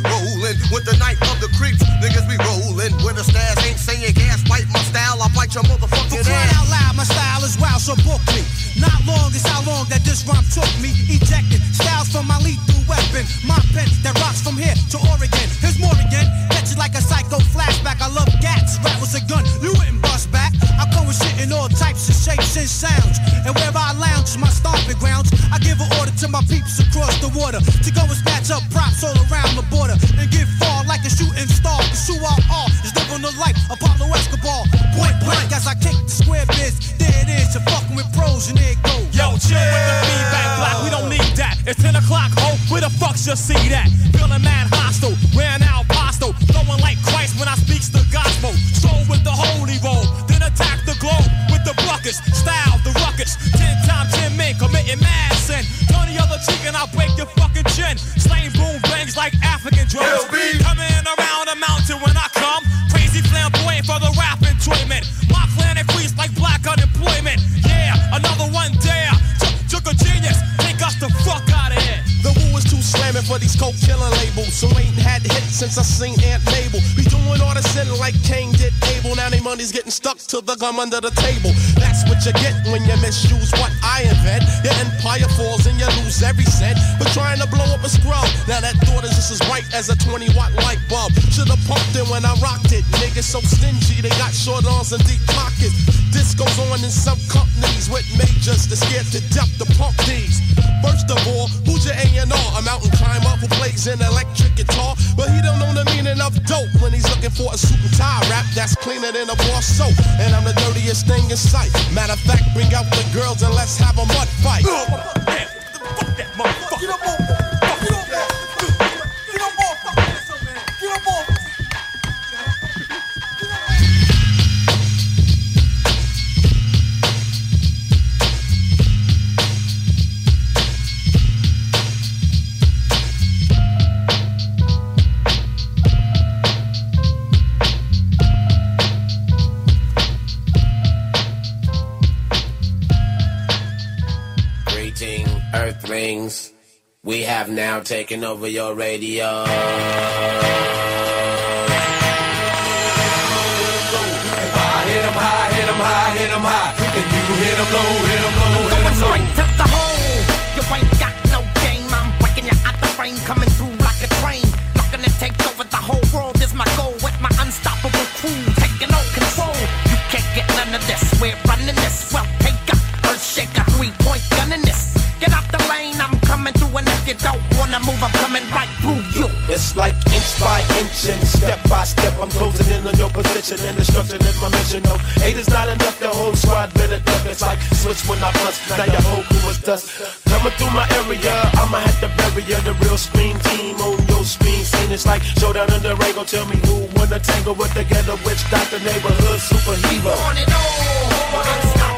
so book me. Not long is how long that this rhyme took me. Ejected styles from my lethal weapon. My pen that rocks from here to Oregon. Here's more again. Catch it like a psycho flashback. I love gats. Rap was a gun. You wouldn't bust back. I come with shit in all types of shapes and sounds. And where I lounge is my stomping grounds. I give an order to my peeps across the water to go and snatch up props all around fucks, you see that. Feeling mad hot to the gum under the table. That's what you get when you misuse what I invent. Your empire falls and you lose every cent. But trying to blow up a scrub. Now that thought is just as white as a 20 watt light bulb. Should've pumped it when I rocked it. Niggas so stingy, they got short arms and deep pockets. This goes on in some companies with majors that scared to death to pump these. First of all, your A&R? A mountain climber who plays an electric guitar, but he don't know the meaning of dope when he's looking for a and tie rap that's cleaner than a bar soap. And I'm the dirtiest thing in sight. Matter of fact, bring out the girls and let's have a mud fight. Now taking over your radio. If I hit 'em high, hit 'em high, hit 'em high. And you hit 'em low, hit 'em low, hit low. Step by step. I'm closing in on your position and destruction is my mission. No, eight is not enough. The whole squad better duck. It's like switch when I bust. Now your whole crew is dust. Coming through my area, I'ma have to bury ya. The real screen team on your screen scene. It's like showdown in the. Tell me who wanna tangle with the ghetto witch doctor neighborhood superhero. On it all. Unstoppable,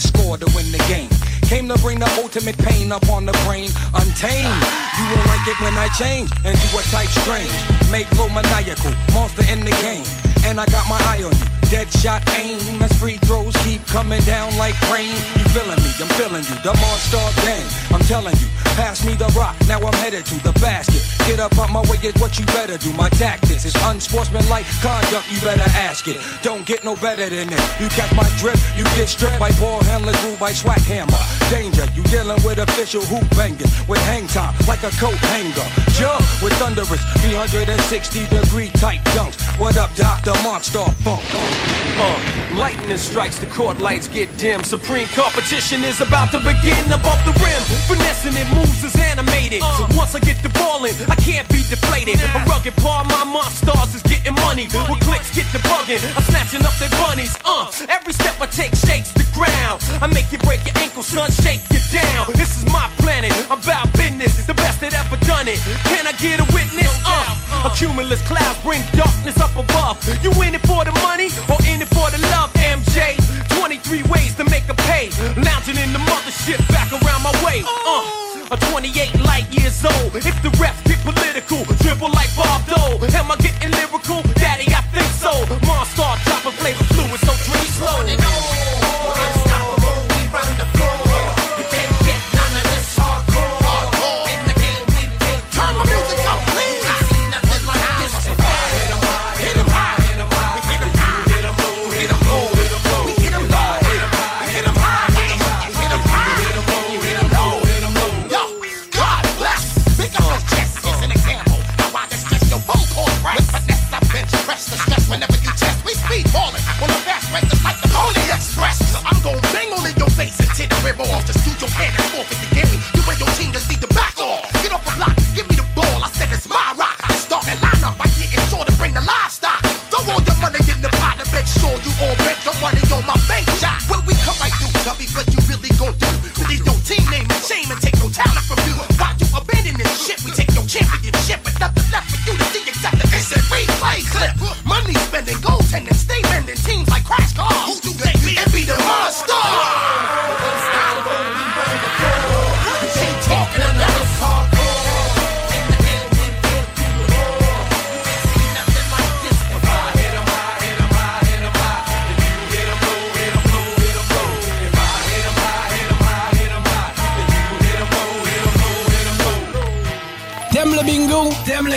to score to win the game. Came to bring the ultimate pain up on the brain, untamed. You won't like it when I change and do a type strange. Make flow maniacal, monster in the game. And I got my eye on you, dead shot aim. As free throws keep coming down like rain. You feeling me, I'm feeling you, the monster gang. I'm telling you, pass me the rock, now I'm headed to the basket. Get up on my way is what you better do. My tactics is unsportsmanlike conduct, you better ask it. Don't get no better than this. You catch my drift, you get stripped by ball handler, ruled by swag hammer. Danger, you dealing with official hoop bangers with hang time like a coat hanger. Jump with thunderous 360 degree tight dunks. What up, Dr. Monster Funk? Thank you. Uh, lightning strikes, the court lights get dim. Supreme competition is about to begin above the rim. Finessing it moves is animated. So once I get the ball in, I can't be deflated. A rugged paw, my monsters is getting money. With clicks, get the bugging. I'm snatching up their bunnies. Uh, every step I take shakes the ground. I make you break your ankle, son, shake you down. This is my planet, I'm about business. The best that ever done it. Can I get a witness? Uh, a cumulus cloud bring darkness up above. You in it for the money or in it for the love, MJ? 23 ways to make a pay. Lounging in the mothership back around my way. Uh, a 28 light years old. If the refs get political, dribble like Bob Dole. Am I getting lyrical? Daddy, I think so. Monster dropping flavor fluid, so dream slow.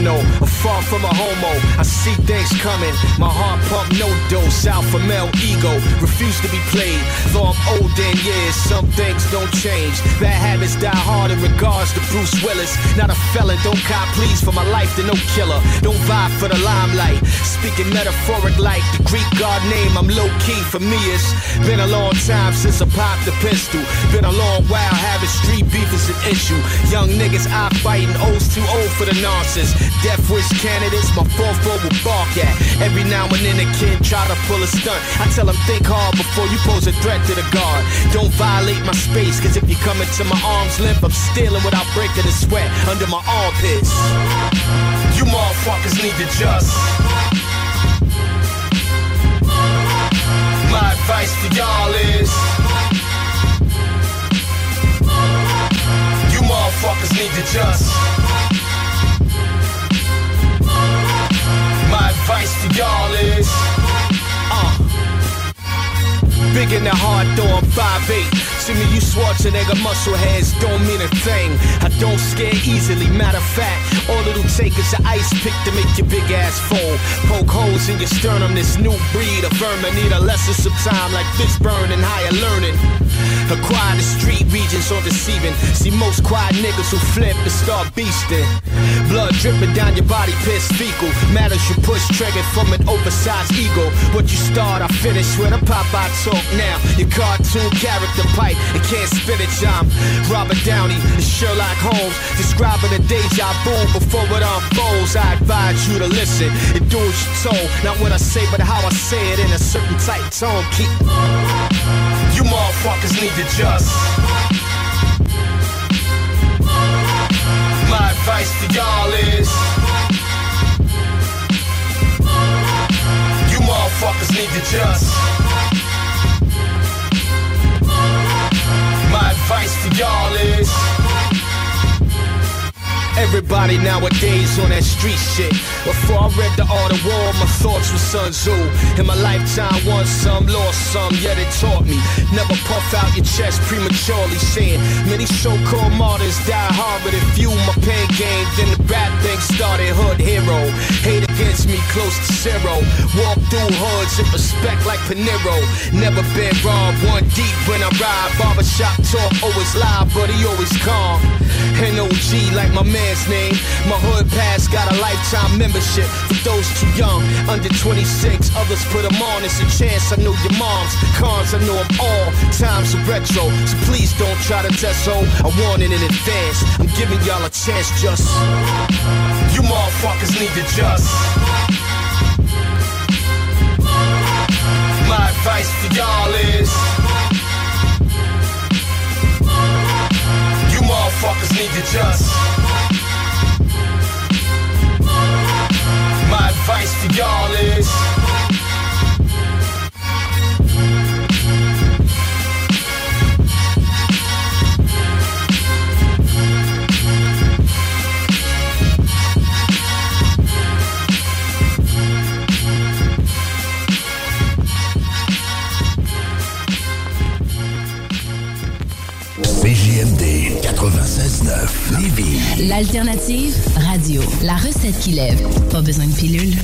Uno, a from a homo. I see things coming, my heart pump no dose, Out alpha male ego, refuse to be played. Though I'm old and years, some things don't change. Bad habits die hard in regards to Bruce Willis. Not a felon, don't cop please for my life to no killer. Don't vibe for the limelight. Speaking metaphoric like the Greek god name, I'm low key for me. It's been a long time since I popped the pistol. Been a long while having street beef is an issue. Young niggas eye fighting, O's too old for the nonsense. Death wish candidates, my fourth row will bark at. Every now and then a kid try to pull a stunt. I tell them think hard before you pose a threat to the guard. Don't violate my space, cause if you come into my arm's length, I'm stealing without breaking a sweat under my armpits. You motherfuckers need to just. My advice to y'all is. You motherfuckers need to just. Advice to y'all is. Uh. Big in the heart, though I'm 5'8. See me, you Schwarzenegger muscle heads don't mean a thing. I don't scare easily, matter of fact, all it'll take is an ice pick to make your big ass fold. Poke holes in your sternum, this new breed of vermin need a lesson some time like fish burn and higher learning. Acquire the street regions on deceiving. See most quiet niggas who flip and start beasting. Blood dripping down your body, piss fecal. Matters you push triggered from an oversized ego. What you start, I finish with a Popeye talk now. Your cartoon character pipe and can't spit it, I'm Robert Downey and Sherlock Holmes. Describing a deja vu before it unfolds. I advise you to listen and do as you're told. Not what I say, but how I say it in a certain tight tone. Keep. Motherfuckers need to just. My advice to y'all is. You motherfuckers need to just. My advice to y'all is. Everybody nowadays on that street shit. Before I read the Art of War, my thoughts were Sun Tzu. In my lifetime, won some, lost some, yet it taught me. Never puff out your chest prematurely, saying many so-called martyrs die hard, but if you my pain game, then the bad thing started. Hood hero, hate against me close to zero. Walk through hoods in respect like Panero. Never been wrong, one deep when I ride. Barbershop talk always live, but he always calm. NOG like my man's name. My hood pass got a lifetime membership for those too young, under 26. Others put them on. It's a chance. I know your moms, cons. I know them all. Times are retro, so please don't try to test so. I warn it in advance. I'm giving y'all a chance. Just you motherfuckers need to just. My advice to y'all is. Motherfuckers need to just. My advice to y'all is. L'alternative radio. La recette qui lève. Pas besoin de pilule.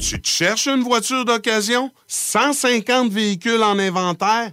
Tu te cherches une voiture d'occasion? 150 véhicules en inventaire?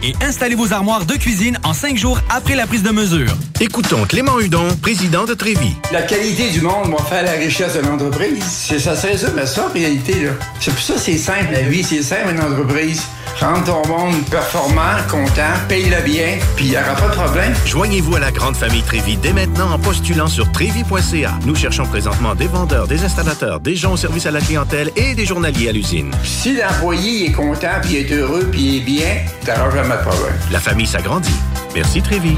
et installer vos armoires de cuisine en cinq jours après la prise de mesure. Écoutons Clément Hudon, président de Trévis. La qualité du monde va faire la richesse de l'entreprise. C'est ça, c'est ça, mais ça, en réalité, là. C'est pour ça, c'est simple, la vie, c'est simple, une entreprise. Rendre ton monde performant, content, paye-le bien, puis il n'y aura pas de problème. Joignez-vous à la grande famille Trévis dès maintenant en postulant sur trévis.ca. Nous cherchons présentement des vendeurs, des installateurs, des gens au service à la clientèle et des journaliers à l'usine. Si l'employé est content, puis est heureux, puis est bien, t'auras La famille s'agrandit. Merci Trévis.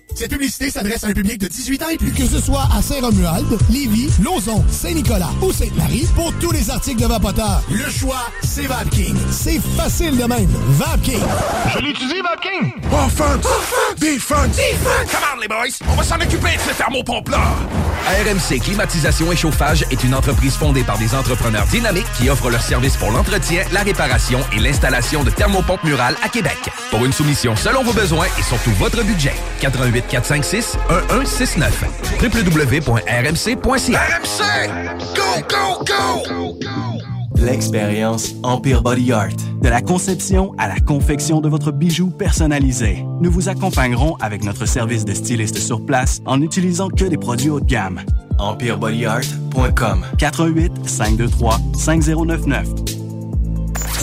Cette publicité s'adresse à un public de 18 ans et plus. Que ce soit à Saint-Romuald, Lévis, Lauson, Saint-Nicolas ou Sainte-Marie, pour tous les articles de Vapoteur, le choix, c'est VapKing. C'est facile de même. VapKing. Je l'utilise, Vapking! Offense! Defense! Defense! Come on, les boys! On va s'en occuper de ce thermopompe-là! RMC Climatisation et Chauffage est une entreprise fondée par des entrepreneurs dynamiques qui offrent leurs services pour l'entretien, la réparation et l'installation de thermopompes murales à Québec. Pour une soumission selon vos besoins et surtout votre budget, 88 456 1169 www.rmc.ca RMC! Go, go, go! L'expérience Empire Body Art. De la conception à la confection de votre bijou personnalisé. Nous vous accompagnerons avec notre service de styliste sur place en n'utilisant que des produits haut de gamme. EmpireBodyArt.com 418 523 5099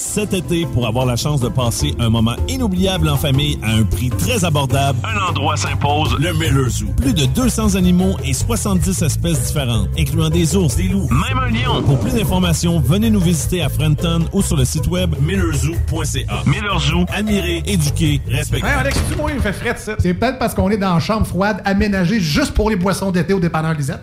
Cet été, pour avoir la chance de passer un moment inoubliable en famille à un prix très abordable, un endroit s'impose, le Miller Zoo. Plus de 200 animaux et 70 espèces différentes, incluant des ours, des loups, même un lion. Pour plus d'informations, venez nous visiter à Frenton ou sur le site web millerzoo.ca. Miller Zoo, admirer, éduquer, respecter. Hey Alex, tu moi, il me fait frais de ça. C'est peut-être parce qu'on est dans une chambre froide aménagée juste pour les boissons d'été au dépanneur Lisette.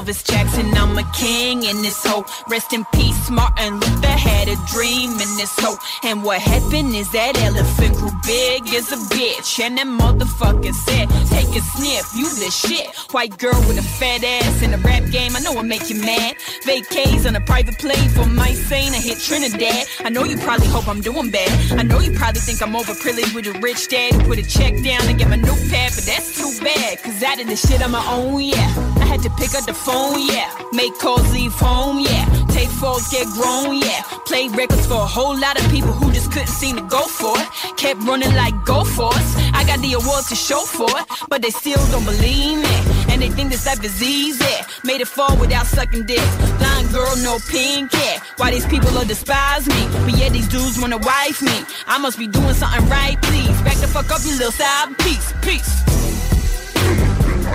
Elvis Jackson, I'm a king in this hoe. Rest in peace, Martin Luther had a dream in this hoe. And what happened is that elephant grew big as a bitch. And that motherfucker said, take a sniff, you the shit. White girl with a fat ass in the rap game, I know it make you mad. Vacays on a private plane for my sane, I hit Trinidad. I know you probably hope I'm doing bad. I know you probably think I'm overprivileged with a rich dad put a check down and get my notepad, but that's too bad. Cause I did the shit on my own, yeah. Had to pick up the phone, yeah. Make calls, leave home, yeah. Take falls, get grown, yeah. Play records for a whole lot of people who just couldn't seem to go for it. Kept running like go force. I got the awards to show for it, but they still don't believe me. And they think this life is easy. Made it fall without sucking dick. Blind girl, no pink hair. Why these people all despise me? But yeah, these dudes wanna wife me. I must be doing something right, please. Back the fuck up, you little side. Peace, peace.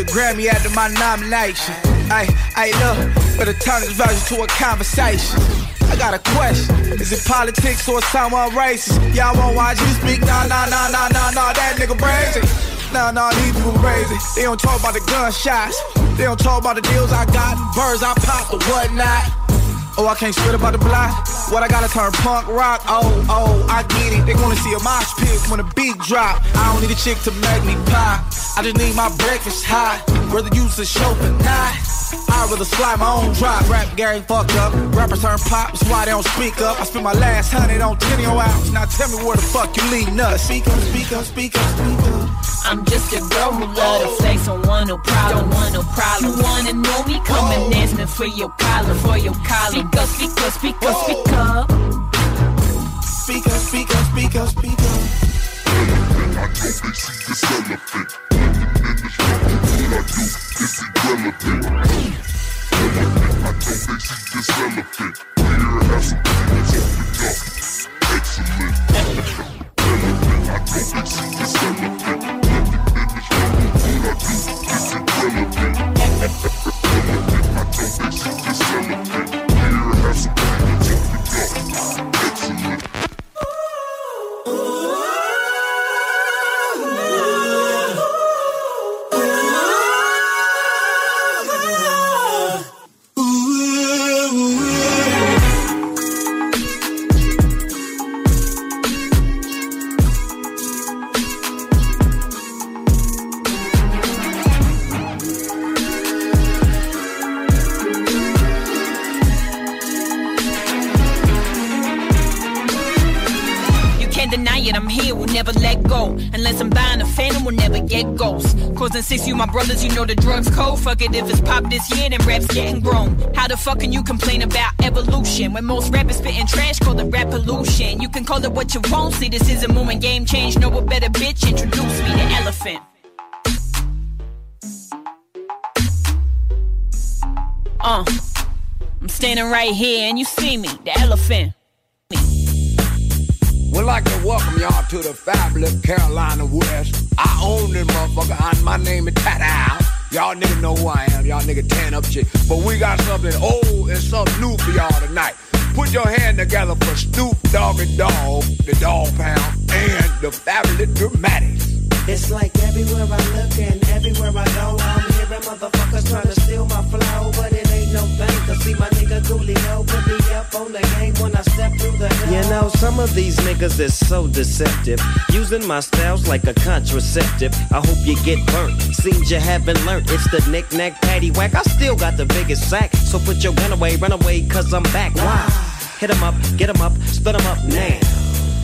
I a Grammy after my nomination. Hey, hey, look, better turn this version to a conversation. I got a question. Is it politics or someone racist? Y'all won't watch you speak? Nah, nah, nah, nah, nah, nah, that nigga crazy. Nah, nah, these people crazy. They don't talk about the gunshots. They don't talk about the deals I got, birds I popped or whatnot. Oh, I can't spit about the block. What I gotta turn punk rock? Oh, oh, I get it. They wanna see a mosh pit when a beat drop. I don't need a chick to make me pop. I just need my breakfast hot. Whether use a chauffeur or not. I'd rather slide my own drop. Rap game fucked up. Rappers turn pop, that's why they don't speak up. I spent my last hundred on 10 hours. Now tell me where the fuck you leading us. Speak up, speak up, speak up, speak up. I'm just a girl who love to flex on one no problem, don't want no problem. You wanna know me? Come and ask me for your collar, for your collar. Speak up, speak up, speak up, speak up. Speak up, speak up, speak up, speak up. I know they see this elephant shit I do is irrelevant. Relevant, I don't think she just relevant. Here has some things opened up. Excellent. Relevant, I don't think she just relevant. Six, you my brothers, you know the drugs cold. Fuck it if it's pop this year, then rap's getting grown. How the fuck can you complain about evolution when most rappers spitting trash call it rap pollution? You can call it what you want, see this is a movement, game change. Know a better bitch, introduce me to elephant. Uh, I'm standing right here and you see me, the elephant. We'd like to welcome y'all to the fabulous Carolina West. I own this motherfucker, and my name is Tat Y'all niggas know who I am. Y'all niggas tan up shit. But we got something old and something new for y'all tonight. Put your hand together for Snoop Dogg and Dog, the Dog Pound, and the fabulous Dramatics. It's like everywhere I look and everywhere I go, I'm hearing motherfuckers trying to steal my flow, but it see my nigga Coolio put me up on the game when I step through the door. You know, some of these niggas is so deceptive. Using my styles like a contraceptive. I hope you get burnt. Seems you haven't learned. It's the knick-knack, patty whack. I still got the biggest sack. So put your gun away, run away, cause I'm back. Why? Hit 'em up, get 'em up, split 'em up now.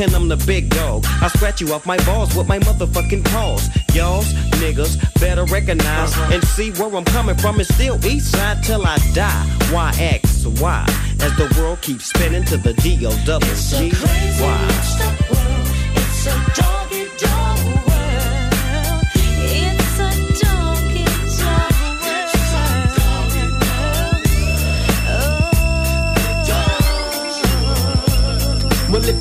And I'm the big dog. I scratch you off my balls with my motherfucking paws. Y'all's niggas better recognize uh-huh. and see where I'm coming from. It's still east side till I die. Why X Y? As the world keeps spinning to the D O double G Y. It's a doggy dog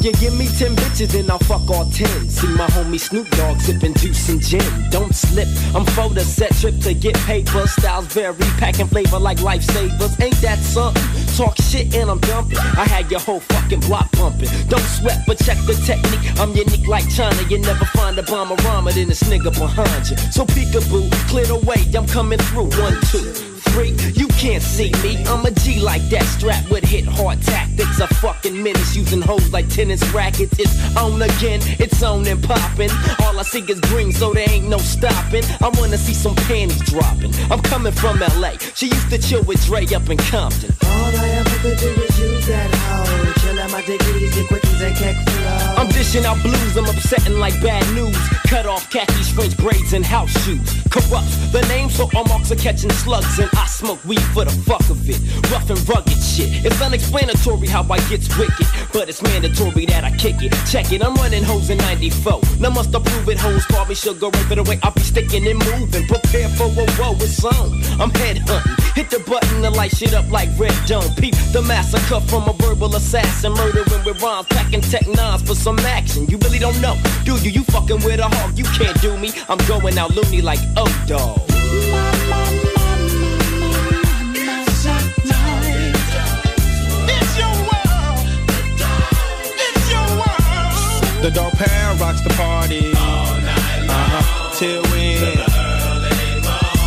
You give me 10 bitches, then I'll fuck all 10. See my homie Snoop Dogg sipping juice and gin. Don't slip, I'm for the set trip to get paper. Styles vary, packing flavor like lifesavers. Ain't that something? Talk shit and I'm dumping. I had your whole fucking block pumping. Don't sweat, but check the technique. I'm unique like China. You never find a bomber rhymer than this nigga behind you. So peekaboo, clear the way, I'm coming through. One, two You can't see me. I'm a G like that, strapped with hit hard tactics. A fucking menace using hoes like tennis rackets. It's on again, it's on and popping. All I see is green, so there ain't no stopping. I wanna see some panties dropping. I'm coming from LA. She used to chill with Dre up in Compton. All I ever could do is and. I'm dishing out blues, I'm upsetting like bad news. Cut off khakis, French braids, and house shoes. Corrupts the name, so all marks are catching slugs, and I smoke weed for the fuck of it. Rough and rugged shit. It's unexplanatory how I gets wicked, but it's mandatory that I kick it. Check it, I'm running hoes in 94. Now must approve it, hoes should go right for the way I be sticking and moving. Prepare for a woe, it's on. I'm head hunting. Hit the button to light shit up like red dome. Peep the massacre from a verbal assassin, murdering with rhymes, packing tech nines for some action. You really don't know, do you? You fucking with a hawk, you can't do me. I'm going out loony like oh dog. The dog pound rocks the party. All night uh-huh. Till when?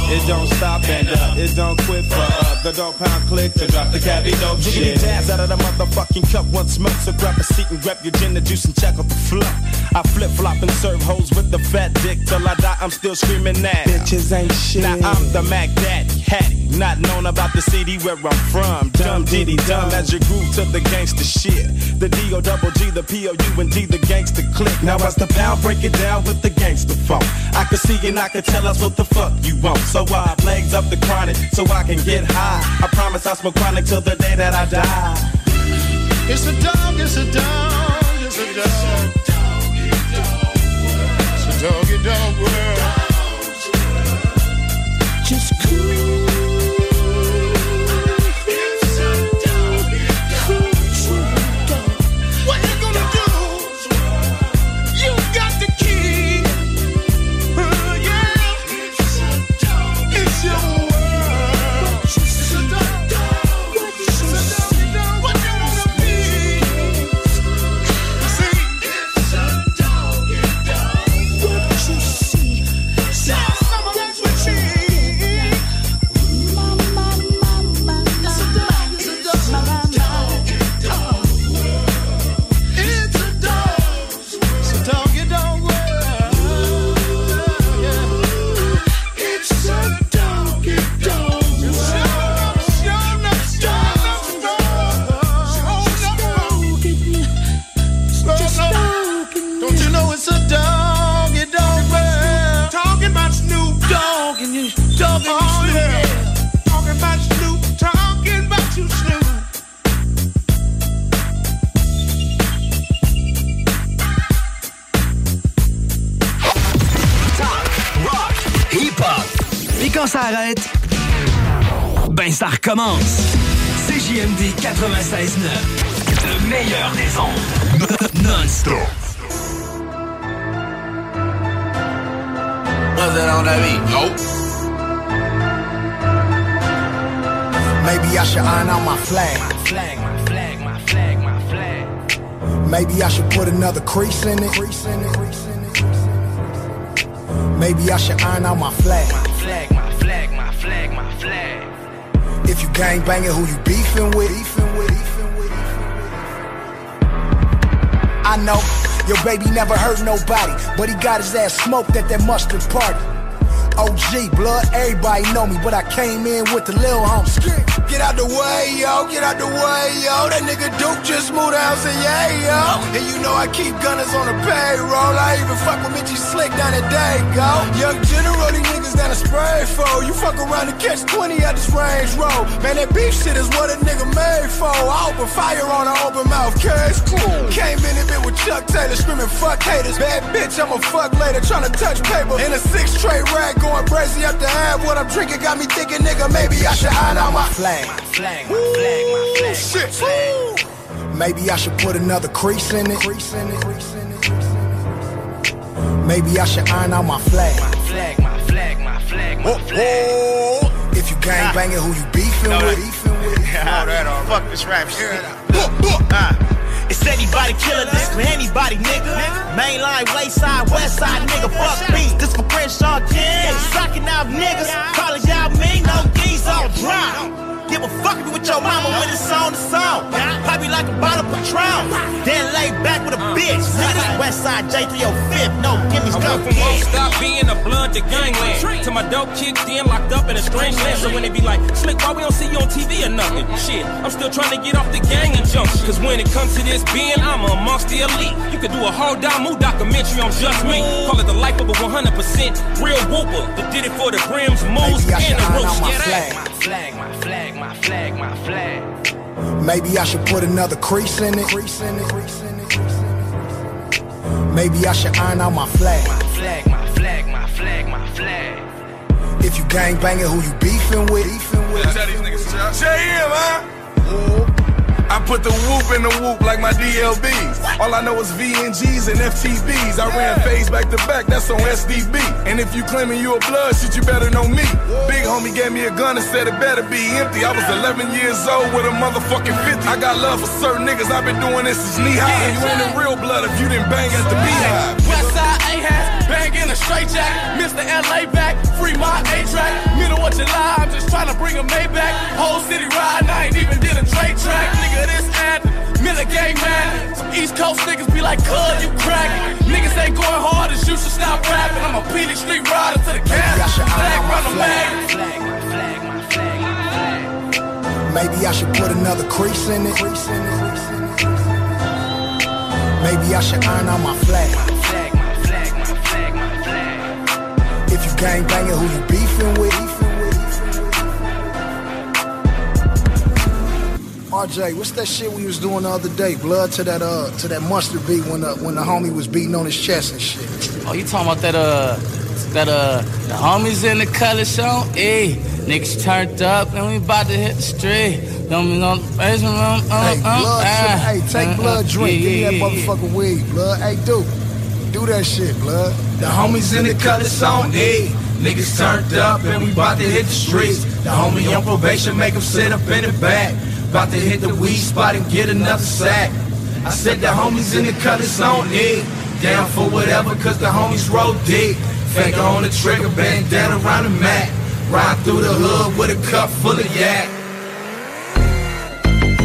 It don't stop and uh, it don't quit for up. the dog pound click to drop the cabbie dope shit. jazz out of the motherfucking cup once smoke. So grab a seat and grab your gin, the juice and check out the fluff. I flip flop and serve hoes with the fat dick till I die. I'm still screaming that. Bitches ain't shit. Now I'm the Mac Daddy, Hattie, not known about the city where I'm from. Dumb diddy dumb as you groove to the gangster shit. The D O double G, the P O U and D, the gangster click. Now as the pound break it down with the gangster funk. I can see and I can tell us what the fuck you want. So I legs up the chronic so I can get high. I promise I'll smoke chronic till the day that I die. It's a dog, it's a dog, it's a dog. It's a doggy dog world. Just quand ça arrête, ben ça recommence. CJMD 96.9. Le meilleur des ondes. Non-stop. Was it on that beat? Nope. Maybe I should iron out my flag. Flag, my flag, my flag, my flag. Maybe I should put another crease in it. Maybe I should iron out my flag. My If you gang banging, who you beefing with? I know your baby never hurt nobody, but he got his ass smoked at that mustard party. OG, blood, everybody know me, but I came in with the lil homie. Get out the way, yo, get out the way, yo. That nigga Duke just moved out, say yeah, yo. And you know I keep gunners on the payroll. I even fuck with Mitchie Slick down at Dago. Young General, these niggas down a spray for. You fuck around and catch 20 at this range road. Man, that beef shit is what a nigga made for. I open fire on an open mouth case. Came in it with Chuck Taylor screaming fuck haters. Bad bitch, I'ma fuck later trying to touch paper. In a six tray rag going crazy up the ab. What I'm drinking got me thinking, nigga, maybe I should hide out my flag. My flag, my flag, my flag. Shit. Maybe I should put another crease in it. Crease in it. Maybe I should iron out my flag. My flag, flag, my flag, my. If you gang banging, who you beefing No, with? that- Beefing with? Fuck this rap shit. It's anybody killer, this for anybody, nigga. Mainline, wayside, west side, nigga. Fuck beats, this for Crenshaw King. Sucking out niggas, calling out me, no D's on drop. Give a fuck if you with your mama when it's on the song. Pop you like a bottle of Patron. Then lay back with a uh. bitch. Niggas, west side, J305. No, give me I stuff. went from won't stop being a blunt to gangland To my dope kicked in, locked up in a strange land So when they be like, Slick, why we don't see you on TV or nothing? Shit, I'm still trying to get off the gang injunction Cause when it comes to this being, I'm amongst the elite You could do a whole Damu documentary on just me Call it the life of a 100% real whooper That did it for the brims, moves, I and the roots my Yeah, flag. my flag, my flag, my flag, my flag. Maybe I should put another crease in it. Crease in it. Maybe I should iron out my flag. My Flag, my flag, my flag, my flag. If you gang banging, who you beefing with? Beefing with? Tell these niggas, JM, huh? I put the whoop in the whoop like my DLBs. All I know is VNGs and FTBs. I ran phase back to back, that's on SDB. And if you claiming you a blood, shit, you better know me. Big homie gave me a gun and said it better be empty. I was 11 years old with a motherfucking 50. I got love for certain niggas, I've been doing this since knee high. You ain't a real blood if you didn't bang at the beehive. Westside A-hat, bang in a straight jack. Mr. LA back, free my A-track. Middle of July, I'm just trying to bring a Maybach. Whole city riding, I ain't even did a trade track. Nigga, this ad, Miller gang man. Some East Coast niggas be like, cuz you crack. Niggas ain't going hard as you should stop rapping. I'm a PD street rider to the gas. Flag run the mag. Maybe I should put another crease in it. Crease in it. Maybe I should iron out my flag. Flag, my flag, gang banging, who you beefing with? RJ, what's that shit we was doing the other day? Blood to that uh to that mustard beat when the when the homie was beating on his chest and shit. Oh, you talking about that, uh, that, uh, the homies in the color show? Hey, niggas turned up and we about to hit the street. Don't be no basement, um, Hey, um, blood, ah. hey, take Uh, blood uh, drink. Give me that motherfucking weed, blood. Hey, dude, do that shit, blood. The homies in the colors on E. Niggas turned up and we bout to hit the streets. The homie on probation make him sit up in the back. About to hit the weed spot and get another sack. I said the homies in the colors on E. Down for whatever cause the homies roll deep. Finger on the trigger, bandana around the mat. Ride through the hood with a cup full of yak.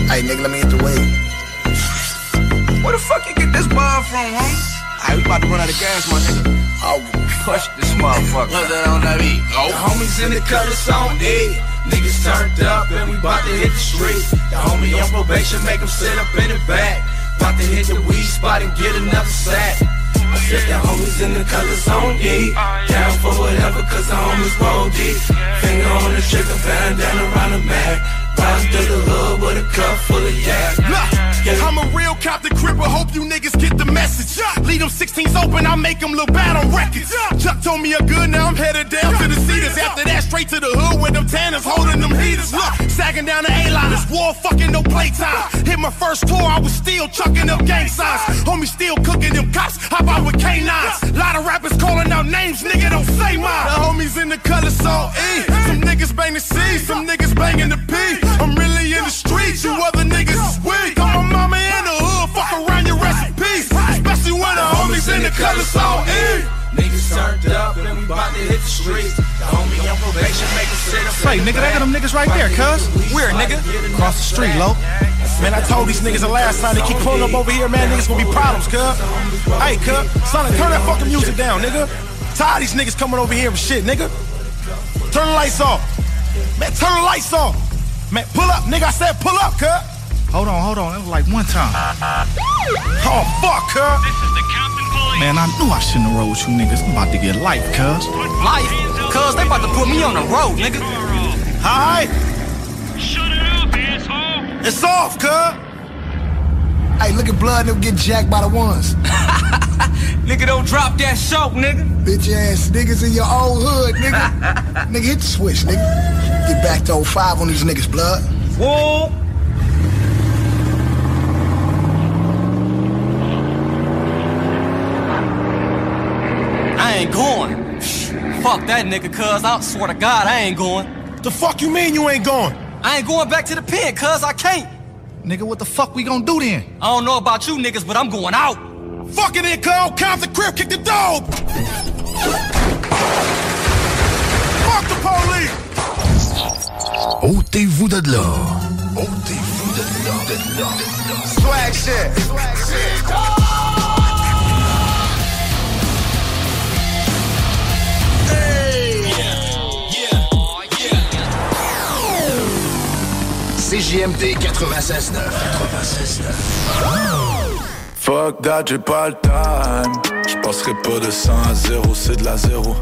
Hey, nigga, let me hit the weed. Where the fuck you get this bomb from, homie? Hey, we about to run out of gas, my nigga. I will push this motherfucker. Look that on that beat. The homies in the colors on E. Niggas turned up and we bout to hit the street. The homie on probation make him sit up in the back. Bout to hit the weed spot and get another sack. I said the homies in the colors on E. Down for whatever cause the homies roll deep. Finger on the trigger, bandana around the mat. Riding through the hood with a cup full of yak. I'm a real Compton Cripper, hope you niggas get the message. Leave them 16s open, I make them look bad on records. Chuck told me a good, now I'm headed down to the cedars. After that, straight to the hood with them tanners holding them heaters. Look, sagging down the A-line, it's war fucking no playtime. Hit my first tour, I was still chucking up gang signs. Homie still cooking them cops, hop out with K9s. Lot of rappers calling out names, nigga don't say mine. The homies in the color so E. Some niggas bang the C, some niggas banging the P. I'm really in the streets, you other niggas is weak. I'm a mama in the hood, fuck around your recipes. Especially when the homies in the color so E. Niggas turned up and we bout to hit the streets. The homie on probation make him sit up Say, nigga, they got them niggas right there, cuz. Where, nigga? Across the street, low. Man, I told these niggas the last time they keep pulling up over here, man, niggas gonna be problems, cuz. Hey, cuz, son, turn that fucking music down, nigga. Tired of these niggas coming over here with shit, nigga. Turn the lights off. Man, turn the lights off. Man, pull up, nigga. I said pull up, cut. Hold on, hold on. That was like one time. Oh, fuck, cut. This is the Compton Police. Man, I knew I shouldn't have rolled with you niggas. I'm about to get life, cuz. Life? Cuz they about to put me on the road, nigga. Hi. Shut it up, asshole. It's off, cut. Hey, look at blood and get jacked by the ones. Nigga, don't drop that show, nigga. Bitch ass niggas in your old hood, nigga. nigga, hit the switch, nigga. Get back to 05 on these niggas, blood. Whoa. Ain't going. Fuck that nigga, cuz. I swear to God, I ain't going. The fuck you mean you ain't going? I ain't going back to the pen, cuz I can't. Nigga, what the fuck we gonna do then? I don't know about you niggas, but I'm going out. Fuck it in, cuz. Count the crib, kick the dog. Fuck the police. Ôtez-vous de là. Ôtez-vous de là. De là. Swag shit. CJMD 96.9. 96.9. Fuck that, j'ai pas le time. J'passerai pas de 100 à 0, c'est de la 0.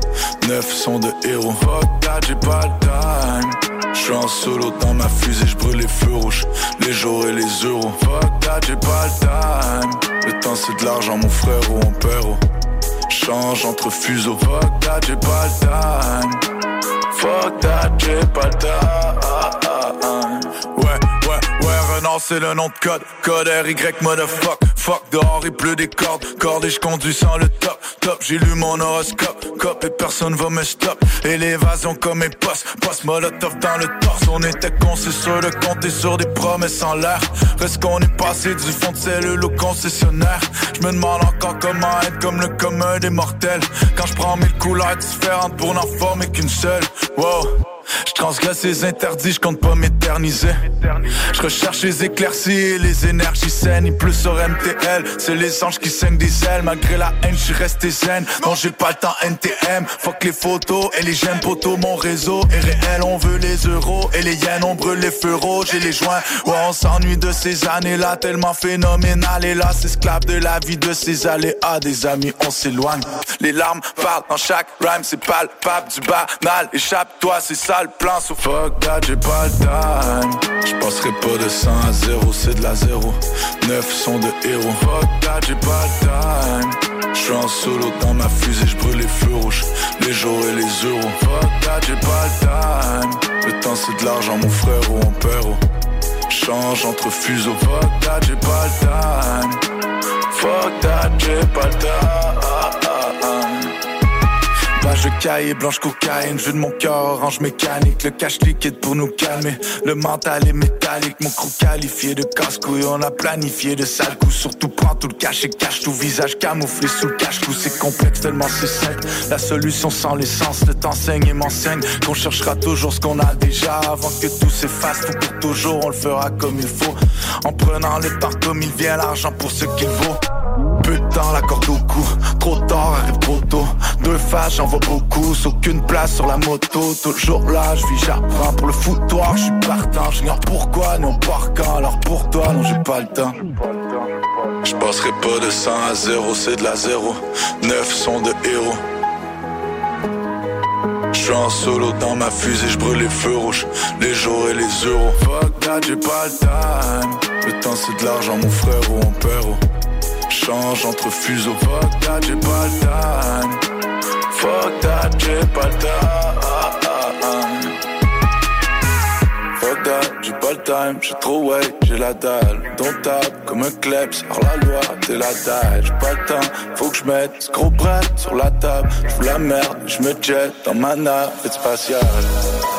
9 sont de héros. Fuck that, j'ai pas le time. J'suis en solo dans ma fusée, j'brûle les feux rouges, les jours et les euros. Fuck that, j'ai pas le time. Le temps c'est de l'argent, mon frère ou mon père. oh. Change entre fuseaux. Fuck that, j'ai pas le time. Fuck that, j'ai pas le time. Ouais, ouais, ouais, Renard c'est le nom de code. Code RY motherfuck. Fuck dehors il pleut des cordes. Cordes et je conduis sans le top. Top, j'ai lu mon horoscope. Cop et personne va me stop. Et l'évasion comme mes postes. Poste molotov dans le torse. On était con, c'est sûr de compter sur des promesses en l'air. Reste qu'on est passé du fond de cellule au concessionnaire. Je me demande encore comment être comme le commun des mortels. Quand je prends mille couleurs différentes pour n'en former qu'une seule. Wow. Je transgresse les interdits, je compte pas m'éterniser. Je recherche les éclaircies et les énergies saines. Il pleut sur MTL, c'est les anges qui saignent des ailes. Malgré la haine, je suis resté zen. Non, j'ai pas le temps NTM. Fuck les photos et les j'aime poteaux. Mon réseau est réel, on veut les euros. Et les yens, brûle les rouges et les joints. Ouais, on s'ennuie de ces années-là, tellement phénoménal. Et là, esclave de la vie de ces aléas. Des amis, on s'éloigne. Les larmes parlent dans chaque rhyme, c'est palpable du banal. Échappe-toi, c'est ça le plan. So fuck that, j'ai pas le time. J'passerai pas de 100 à 0, c'est de la 0. 9 sont de héros. Fuck that, j'ai pas le time. J'suis en solo dans ma fusée, j'brûle les feux rouges, les jours et les euros. Fuck that, j'ai pas le time. Le temps c'est de l'argent, mon frère ou mon père. oh. Change entre fuseaux. Fuck that, j'ai pas le time. Fuck that, j'ai pas le time. Page de cahier, blanche cocaïne, jeu de mon cœur, orange mécanique, le cash liquide pour nous calmer. Le mental est métallique, mon crew qualifié de casse-couille, on a planifié de sales coups. Surtout prends tout le cash et cache tout visage camouflé sous le cache-cou. C'est complexe tellement c'est simple. La solution sans l'essence, le t'enseigne et m'enseigne qu'on cherchera toujours ce qu'on a déjà avant que tout s'efface. Tout pour toujours, on le fera comme il faut. En prenant le temps comme il vient, l'argent pour ce qu'il vaut. Temps, la corde au cou. Trop tard, arrive trop tôt. Deux faces, j'en vois beaucoup. Aucune place sur la moto. Toujours là, je vis, j'apprends pour le foutoir. Je suis partant, j'ignore pourquoi, non par quand. Alors pour toi, non, j'ai pas le temps. Je passerai pas de 100 à 0, c'est de la 0. 9 sont de héros. Je suis en solo dans ma fusée, je brûle les feux rouges, les jours et les euros. Fuck that, j'ai pas le time. Le temps c'est de l'argent, mon frère ou mon père. Change entre fuseaux. Fuck that, j'ai pas le time. Fuck that, j'ai pas le time. Fuck that, j'ai pas le time. J'ai trop way, j'ai la dalle. Ton table comme un kleps, hors la loi, t'es la taille. J'ai pas le temps, faut que je mette ce gros sur la table. J'fous la merde, je me jette dans ma navette spatiale.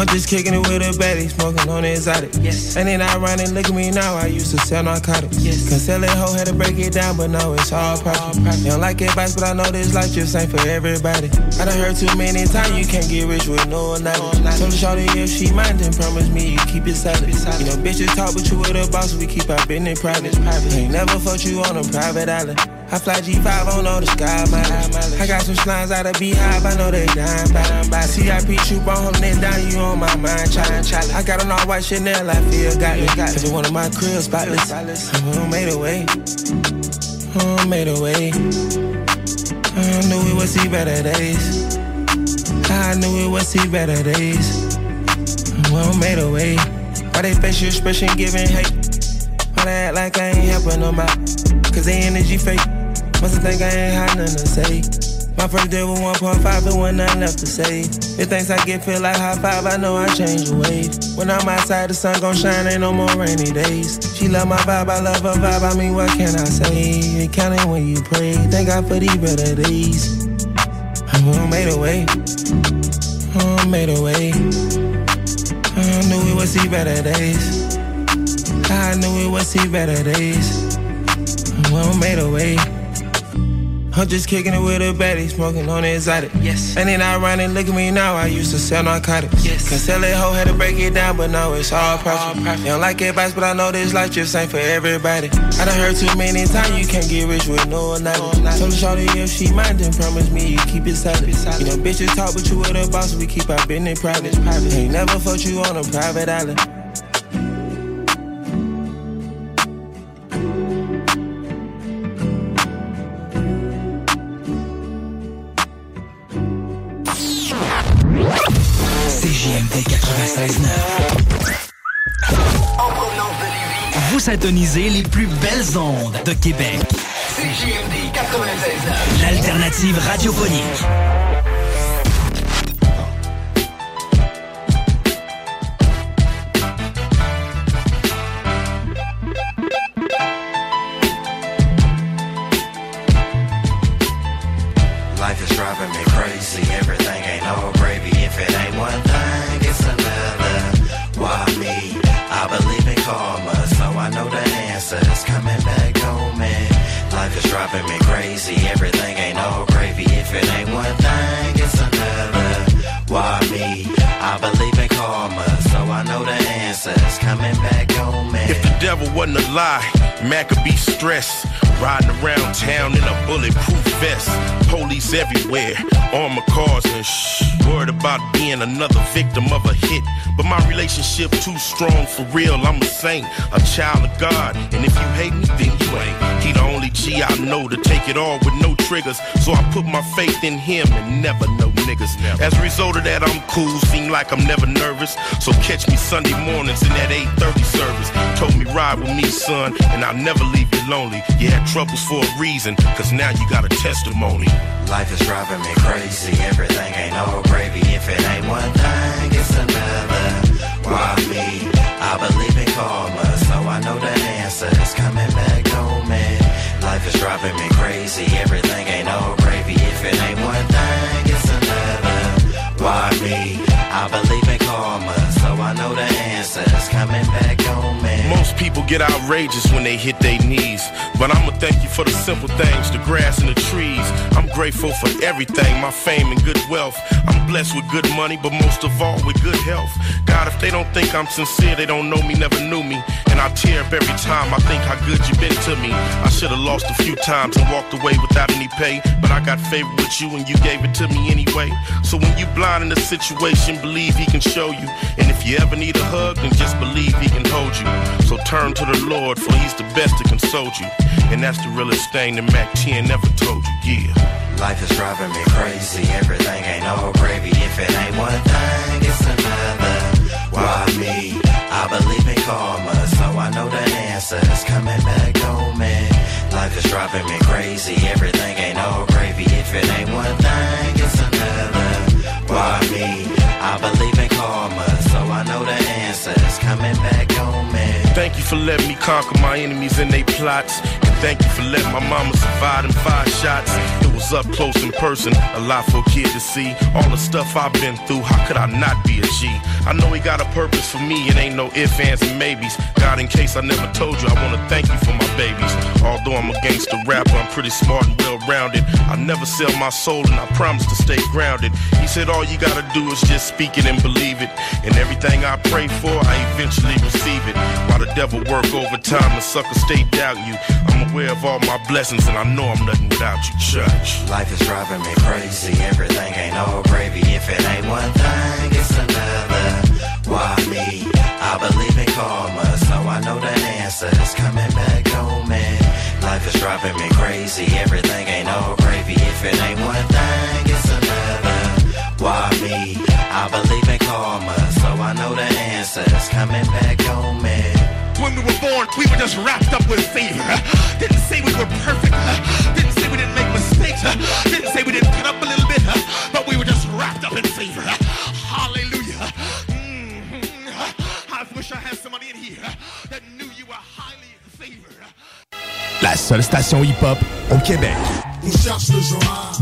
I'm just kicking it with a baddie, smoking on the exotic. Yes. And then I run and look at me now. I used to sell narcotics. Yes. Cause sell it hoe had to break it down, but no, it's all profit. They don't like advice, but I know this life just ain't for everybody. I done heard too many times you can't get rich with no knowledge. Told the shorty if she mind, then promise me you keep it solid. You know, bitches talk, but you with a boss, we keep our business private. Ain't never fucked you on a private island. I fly G5 on all the sky mileage. I got some slimes out of Beehive, I know they dying by. CIP troop on holding it down, you on my mind, challenge. I got an all white Chanel, I feel got it. Every one of my cribs spotless. I made a way. I made a way. I knew we would see better days. I knew we would see better days. Well, made a way. Why they face your expression giving hate? Why they act like I ain't helping them out? Cause they energy fake. Must think I ain't had nothing to say. My first deal was 1.5 and one nothing left to say. If things I get feel like high five, I know I change the wave. When I'm outside, the sun gon' shine, ain't no more rainy days. She love my vibe, I love her vibe. I mean, what can I say? It counting when you pray. Thank God for these better days. I made a way. I made a way. I knew we would see better days. I knew we would see better days. Well, made a way. I'm just kicking it with a baddie, smoking on the exotic. Yes. And then I run and look at me now. I used to sell narcotics. Yes. Cause sell it hoe had to break it down, but now it's all profit. They don't like advice, but I know this life just ain't for everybody. I done heard too many times you can't get rich with no. Told the shorty if she mind, then promise me you keep it solid. You know, bitches talk, but you with a boss, we keep our business private. Ain't never fucked you on a private island. 96.9. Vous syntonisez les plus belles ondes de Québec. CJMD 96.9. L'alternative radiophonique. Me crazy. Everything ain't all gravy. If it ain't one thing, it's another. Why me? I believe in karma, so I know the answer's coming back home. Man. If the devil wasn't a lie, man could be stressed. Riding around town in a bulletproof vest. Police everywhere, armor cars and shh. Worried about being another victim of a hit. But my relationship too strong for real. I'm a saint, a child of God. And if you hate me, then you ain't. He the only G I know to take it all with no triggers. So I put my faith in him and never know niggas. As a result of that, I'm cool. Seem like I'm never nervous. So catch me Sunday mornings in that 8:30 service. Told me ride with me, son, and I'll never leave you lonely. You had troubles for a reason, cause now you got a testimony. Life is driving me crazy. Everything ain't all gravy. If it ain't one thing, it's another. Why me? I believe in karma, so I know the answer's coming back home. Man, life is driving me crazy. Everything ain't all gravy. If it ain't me? I believe in karma, I know the answer's coming back home. Man. Most people get outrageous when they hit their knees. But I'ma thank you for the simple things, the grass and the trees. I'm grateful for everything, my fame and good wealth. I'm blessed with good money, but most of all with good health. God, if they don't think I'm sincere, they don't know me, never knew me. And I tear up every time I think how good you've been to me. I should have lost a few times and walked away without any pay. But I got favor with you and you gave it to me anyway. So when you blind in a situation, believe he can show you. And if you ever need a hug, then just believe he can hold you. So turn to the Lord, for he's the best to console you. And that's the realest thing that Mac 10 never told you, yeah. Life is driving me crazy. Everything ain't all gravy. If it ain't one thing, it's another. Why me? I believe in karma, so I know the answer's coming back on me. Life is driving me crazy, everything ain't all gravy. If it ain't one thing, it's another. Why me? I believe in karma, I know the answer. answer's coming back on me. Thank you for letting me conquer my enemies and they plots. And thank you for letting my mama survive them five shots. It was up close in person, a lot for a kid to see. All the stuff I've been through, how could I not be a G? I know he got a purpose for me, it ain't no ifs, ands, and maybes. God, in case I never told you, I wanna thank you for my babies. Although I'm a gangster rapper, I'm pretty smart and well rounded. I never sell my soul and I promise to stay grounded. He said all you gotta do is just speak it and believe it. And everything I pray for, I eventually receive it. While the devil work overtime, the sucker stay doubting you. I'm aware of all my blessings and I know I'm nothing without you, church. Life is driving me crazy, everything ain't all gravy. If it ain't one thing, it's another. Why me? I believe in karma, so I know the answer's coming back on me. Life is driving me crazy, everything ain't all gravy. If it ain't one thing, it's another. Why me? I believe in karma, so I know the answer's coming back on me. When we were born, we were just wrapped up with favor. Didn't say we were perfect. Didn't say we didn't make mistakes. Didn't say we didn't cut up a little bit. But we were just wrapped up in favor. Hallelujah. Mhm. I wish I had somebody in here that knew you were highly favored. La seule station hip-hop au Québec. On cherche le genre.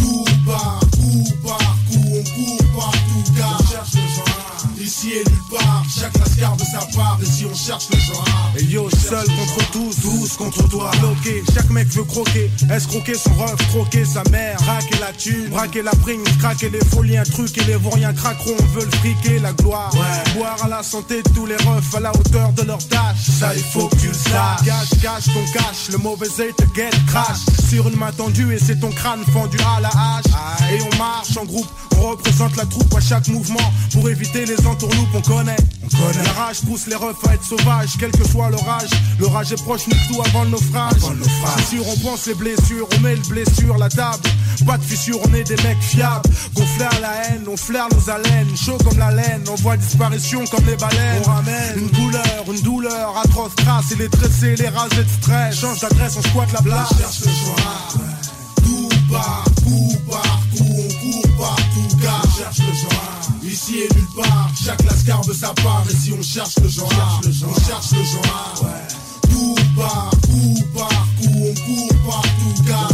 Tout on court partout, car on cherche le genre. Ici et nulle part, chaque lascar de sa part, et si on cherche le genre. Et yo, seul contre tous, tous contre toi. Bloqué, chaque mec veut croquer. Escroquer son ref, croquer sa mère? Braquer la thune, braquer la prime, craquer les folies, un truc et les vauriens craqueront. Veulent friquer la gloire. Boire à la santé de tous les refs à la hauteur de leur tâche. Ça, il faut que tu le saches. Cache, cache ton cache, le mauvais œil te guette, crash. Sur une main tendue et c'est ton crâne fendu à la hache. Et on marche en groupe, on représente la troupe à chaque mouvement pour éviter les entourloupes, on connaît. On connaît. La rage pousse les refs à être sauvages, quel que soit l'orage. L'orage est proche, nique tout avant le naufrage. Sûr, on pense les blessures, on met le blessure, la table. Pas de fissure, on est des mecs fiables. Qu'on flaire la haine, on flaire nos haleines. Chaud comme la laine, on voit disparition comme les baleines. On ramène une douleur, une douleur atroce, trace et les tressés, les rages de stress. Change d'adresse, on squatte la. On cherche le genre. Tout partout, partout, on court partout, car on cherche le genre. Ici et nulle part, chaque lascar de sa part, et si on cherche le genre, on cherche le genre. Tout partout, partout, on court partout, car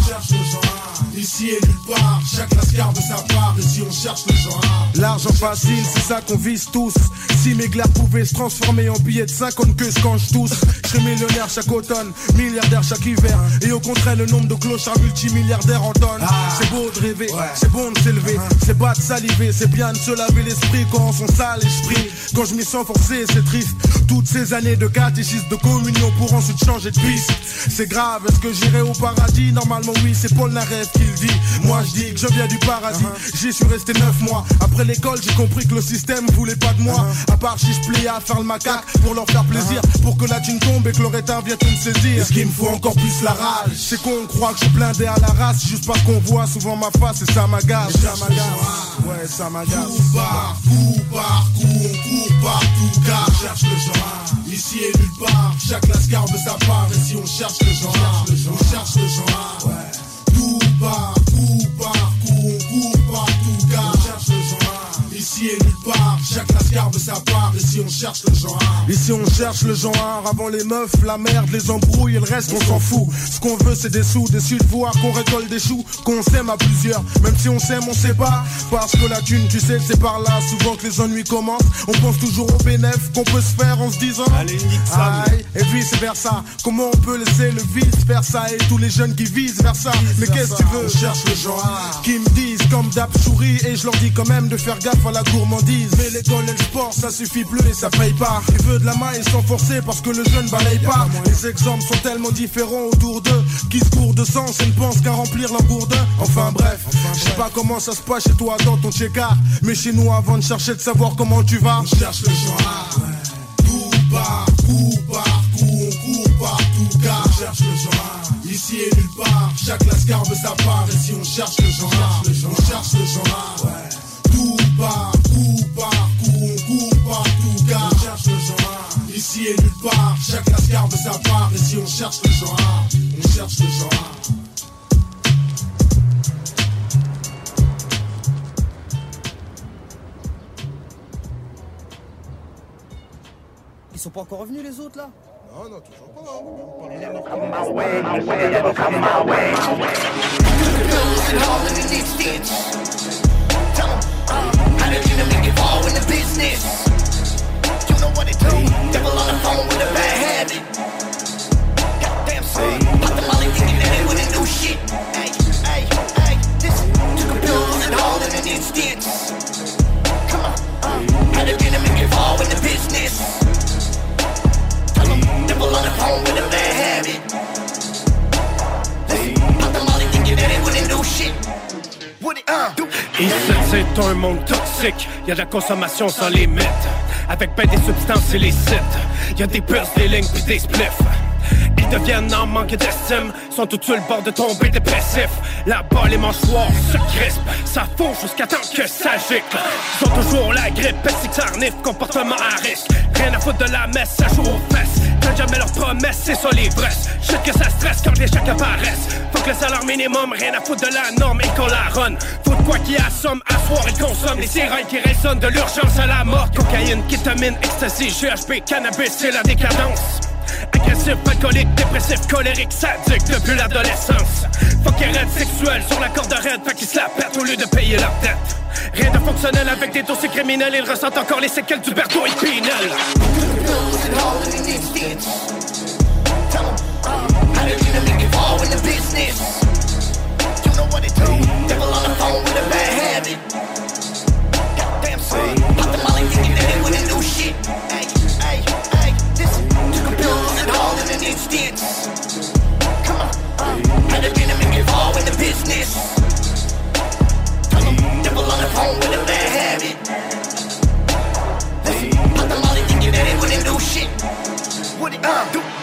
Ici et nulle part, chaque lascar de sa part, et si on cherche le genre. L'argent facile, c'est ça qu'on vise tous. Si mes glaires pouvaient se transformer en billets de 50 que je quand je tousse, je serais millionnaire chaque automne, milliardaire chaque hiver. Et au contraire, le nombre de clochards multimilliardaires en tonnes. C'est beau de rêver, c'est bon de s'élever, c'est pas de saliver, c'est bien de se laver l'esprit quand on s'en sale l'esprit. Quand je m'y sens forcé, c'est triste. Toutes ces années de catéchisme, de communion pour ensuite changer de piste. C'est grave, est-ce que j'irai au paradis? Normalement, oui, c'est Paul Naref qui le dit. Moi, je dis que je viens du paradis. J'y suis resté neuf mois. Après l'école, j'ai compris que le système voulait pas de moi. À part si je pliais à faire le macaque pour leur faire plaisir. Pour que la thune tombe et que le rétin vienne tout me saisir. Et ce qu'il me faut encore plus la rage. C'est qu'on croit que je suis blindé à la race. Juste parce qu'on voit souvent ma face et ça m'agace. Ça m'agace. Ouais, ça m'agace. Tout partout, partout, on court partout, car on cherche le genre. Ici et nulle part, chaque lascar de sa part, et si on cherche le genre, on cherche le genre. Tout partout, lascar de sa part, si on cherche le genre. Ici on cherche le genre avant les meufs, la merde, les embrouilles et le reste on s'en fout. Ce qu'on veut c'est des sous, déçus de voir qu'on récolte des choux, qu'on s'aime à plusieurs. Même si on s'aime on sait pas, parce que la thune tu sais c'est par là souvent que les ennuis commencent. On pense toujours au bénéf qu'on peut se faire en se disant Allez nique ça Et vice versa, comment on peut laisser le vice faire ça et tous les jeunes qui visent vers ça? Mais qu'est-ce que tu veux? On cherche le genre. Qui me disent comme d'hab et je leur dis quand même de faire gaffe à la gourmandise. Mais l'école et le sport ça suffit plus et ça paye pas. Tu veux de la main ils sont forcés parce que le jeune balaye pas. Les exemples sont tellement différents autour d'eux qui se courent de sens et ne pensent qu'à remplir leur gourdin. Enfin bref, je sais pas comment ça se passe chez toi dans ton check-up. Mais chez nous avant de chercher de savoir comment tu vas. On cherche le genre. Tout partout, partout, on court partout, car on cherche le genre. Ici et nulle part, chaque lascar de sa part, et si on cherche le genre, on cherche le genre. Tout partout, partout, on court partout, car on cherche le genre. Ici et nulle part. Chaque lascar de sa part. Ici on cherche le genre. On cherche le genre. Ils sont pas encore revenus les autres là? Non, non, toujours pas. Hein. Come my way, my way, never come my way, my way. All in the neat stitch. Tell gonna make it fall in the business. You know what it do, devil on the phone with a bad habit. Goddamn son, pop the molly thinking that it with a new shit. Took a bills and all in the neat stitch. Come gonna make it fall in the business. Devil on it, uh, c'est un monde toxique. Y a de la consommation sans limite. Avec ben des substances illicites. Y a des puces, des lignes puis des spliffs. Ils deviennent en manque d'estime, sont tout sur le bord de tomber dépressif. Là-bas, les mâchoires se crispent, ça fond jusqu'à temps que ça gicle. Ils ont toujours la grippe, pesticlarnif, comportement à risque? Rien à foutre de la messe, ça joue aux fesses. Jamais leurs promesses, c'est sur les que ça stresse quand les chèques apparaissent. Faut que le salaire minimum, rien à foutre de la norme et qu'on la run. Faut de quoi qui assomme, asseoir et consomme. Les sirènes qui résonnent de l'urgence à la mort. Cocaïne, kétamine, ecstasy, GHB, cannabis, c'est la décadence. Agressif, alcoolique, dépressif, colérique, sadique depuis l'adolescence. Fuck sexuel sur la corde raide, fait qu'ils se la pètent au lieu de payer leur dette. Rien de fonctionnel avec des dossiers criminels, ils ressentent encore les séquelles du berceau et Pinel. All in. Come on, uh, how did you make it fall in the business? Tell 'em, devil on the phone with a bad habit. Listen, pop the molly thinking that they wouldn't do shit. What it, uh, do?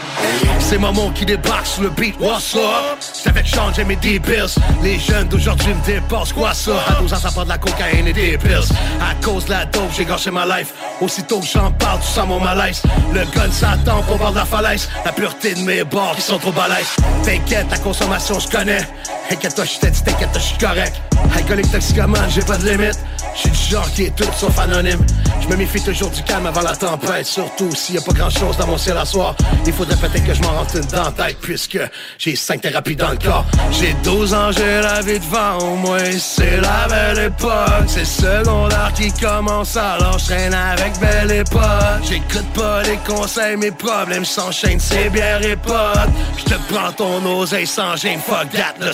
C'est Momon qui débarque sur le beat, what's up? C'est avec Sean, Jamie et D-Bills. Les jeunes d'aujourd'hui me dépassent, quoi ça? À 12 ans, ça de la cocaïne et des pills. À cause de la dope, j'ai gâché ma life. Aussitôt que j'en parle, tu sens mon malaise. Le gun s'attend au bord de la falaise. La pureté de mes bords qui sont trop balèzes. T'inquiète, ta consommation, je connais. Inquiète-toi, je t'ai t'inquiète, je suis correct. Alcoolique, toxicomane, j'ai pas de limite. J'suis du genre qui est tout sauf anonyme. Je me méfie toujours du calme avant la tempête. Surtout s'il y a pas grand chose dans mon ciel à soir. Il faudrait peut-être que je m'en rentre une dans puisque j'ai cinq thérapies dans le corps. J'ai 12 ans, j'ai la vie devant moi. C'est la belle époque. C'est secondaire qui commence alors je avec belle époque. J'écoute pas les conseils, mes problèmes s'enchaînent, c'est bien et potes. Je te prends ton oseille sans gêne, fuck that, là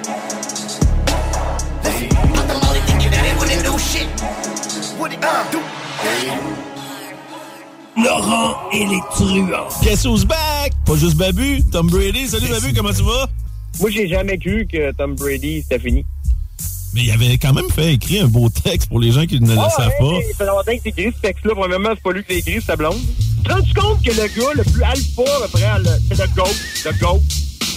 Laurent et les truands. Guess who's back? Pas juste Babu, Tom Brady. Salut Babu, comment tu vas? Moi, j'ai jamais cru que Tom Brady, c'était fini. Mais il avait quand même fait écrire un beau texte pour les gens qui ne le Ah, savent ouais, pas. Ça fait longtemps que c'est écrit ce texte-là. Premièrement, c'est pas lui qui l'a écrit, c'est sa blonde. Tu te rends compte que le gars le plus alpha, après, le- c'est le GOAT. Le GOAT.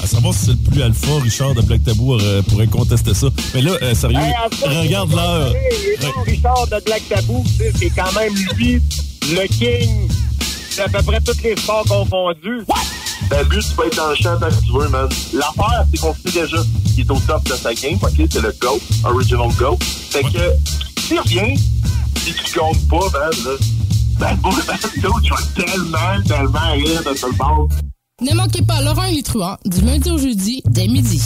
À savoir si c'est le plus alpha, Richard de Black Tabou euh, pourrait contester ça. Mais là, euh, sérieux, Hey, en fait, regarde l'heure. Richard, de Black Tabou, tu c'est quand même lui, le king d'à peu près tous les sports confondus. Babu, tu peux être dans le champ tant que tu veux, man. L'affaire, c'est qu'on sait déjà qu'il est au top de sa game, ok? C'est le GOAT, Original GOAT. Fait que, s'il revient, si tu comptes pas, man, là, ben, man, dude, je vais tellement, tellement rire de ce bord. Ne manquez pas Laurent truands du lundi au jeudi dès midi.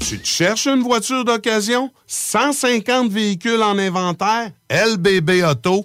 Tu te cherches une voiture d'occasion? 150 véhicules en inventaire? LBB Auto.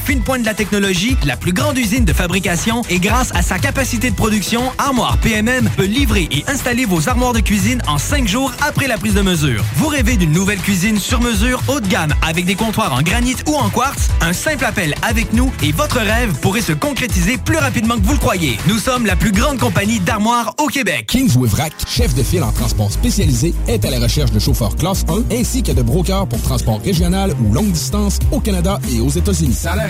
fine pointe de la technologie, la plus grande usine de fabrication et grâce à sa capacité de production, Armoire PMM peut livrer et installer vos armoires de cuisine en cinq jours après la prise de mesure. Vous rêvez d'une nouvelle cuisine sur mesure haut de gamme avec des comptoirs en granit ou en quartz? Un simple appel avec nous et votre rêve pourrait se concrétiser plus rapidement que vous le croyez. Nous sommes la plus grande compagnie d'armoires au Québec. Kings Wivrac, chef de file en transport spécialisé, est à la recherche de chauffeurs classe 1 ainsi que de brokers pour transport régional ou longue distance au Canada et aux États-Unis. Salaire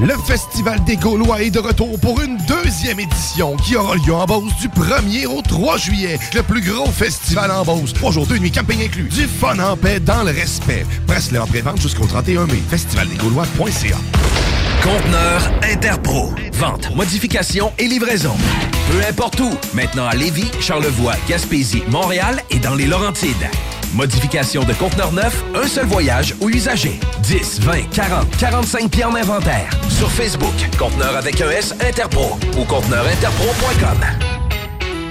Le Festival des Gaulois est de retour pour une deuxième édition qui aura lieu en Beauce du 1er au 3 juillet. Le plus gros festival en Beauce. Trois jours, deux nuits, inclus. Du fun en paix dans le respect. Presse-le en pré-vente jusqu'au 31 mai. Festivaldesgaulois.ca Conteneur Interpro. Vente, modification et livraison. Peu importe où. Maintenant à Lévis, Charlevoix, Gaspésie, Montréal et dans les Laurentides. Modification de conteneur neuf, un seul voyage ou usager. 10, 20, 40, 45 pieds en inventaire. Sur Facebook, Conteneur avec un S Interpro ou conteneurinterpro.com.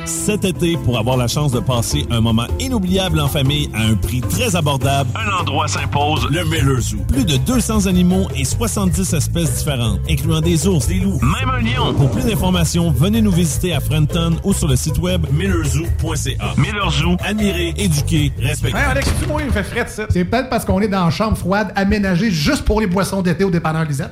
Cet été, pour avoir la chance de passer un moment inoubliable en famille à un prix très abordable, un endroit s'impose, le Miller Zoo. Plus de 200 animaux et 70 espèces différentes, incluant des ours, des loups, même un lion. Pour plus d'informations, venez nous visiter à Frenton ou sur le site web millerzoo.ca. Miller Zoo, admirer, éduquer, respecter. Hey Alex, tu moi, il me fait fret, ça. C'est peut-être parce qu'on est dans une chambre froide aménagée juste pour les boissons d'été au dépanneur Lisette.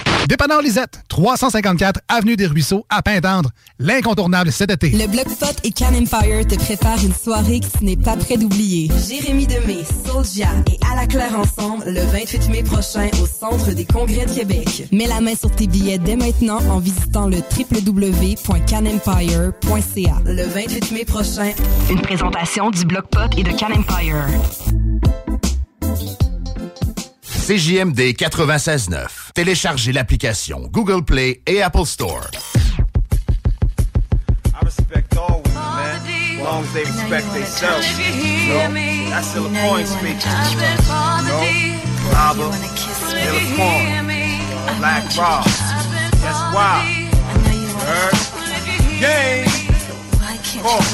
Dépanneur Lisette, 354 Avenue des Ruisseaux, à Pintendre. L'incontournable cet été. Le Bloc Pot et Can Empire te préparent une soirée que tu n'es pas prêt d'oublier. Jérémy Demé, Soulja et À la Claire ensemble le 28 mai prochain au Centre des Congrès de Québec. Mets la main sur tes billets dès maintenant en visitant le www.canempire.ca. Le 28 mai prochain, Une présentation du Bloc Pot et de Can Empire. CJMD 96.9. Téléchargez l'application Google Play et Apple Store. I respect all women, man. As long as they respect themselves. You know? That's still a point speaking. You know? Abba, Miller Farm, Black Rob. That's why? Heard? Game. Course.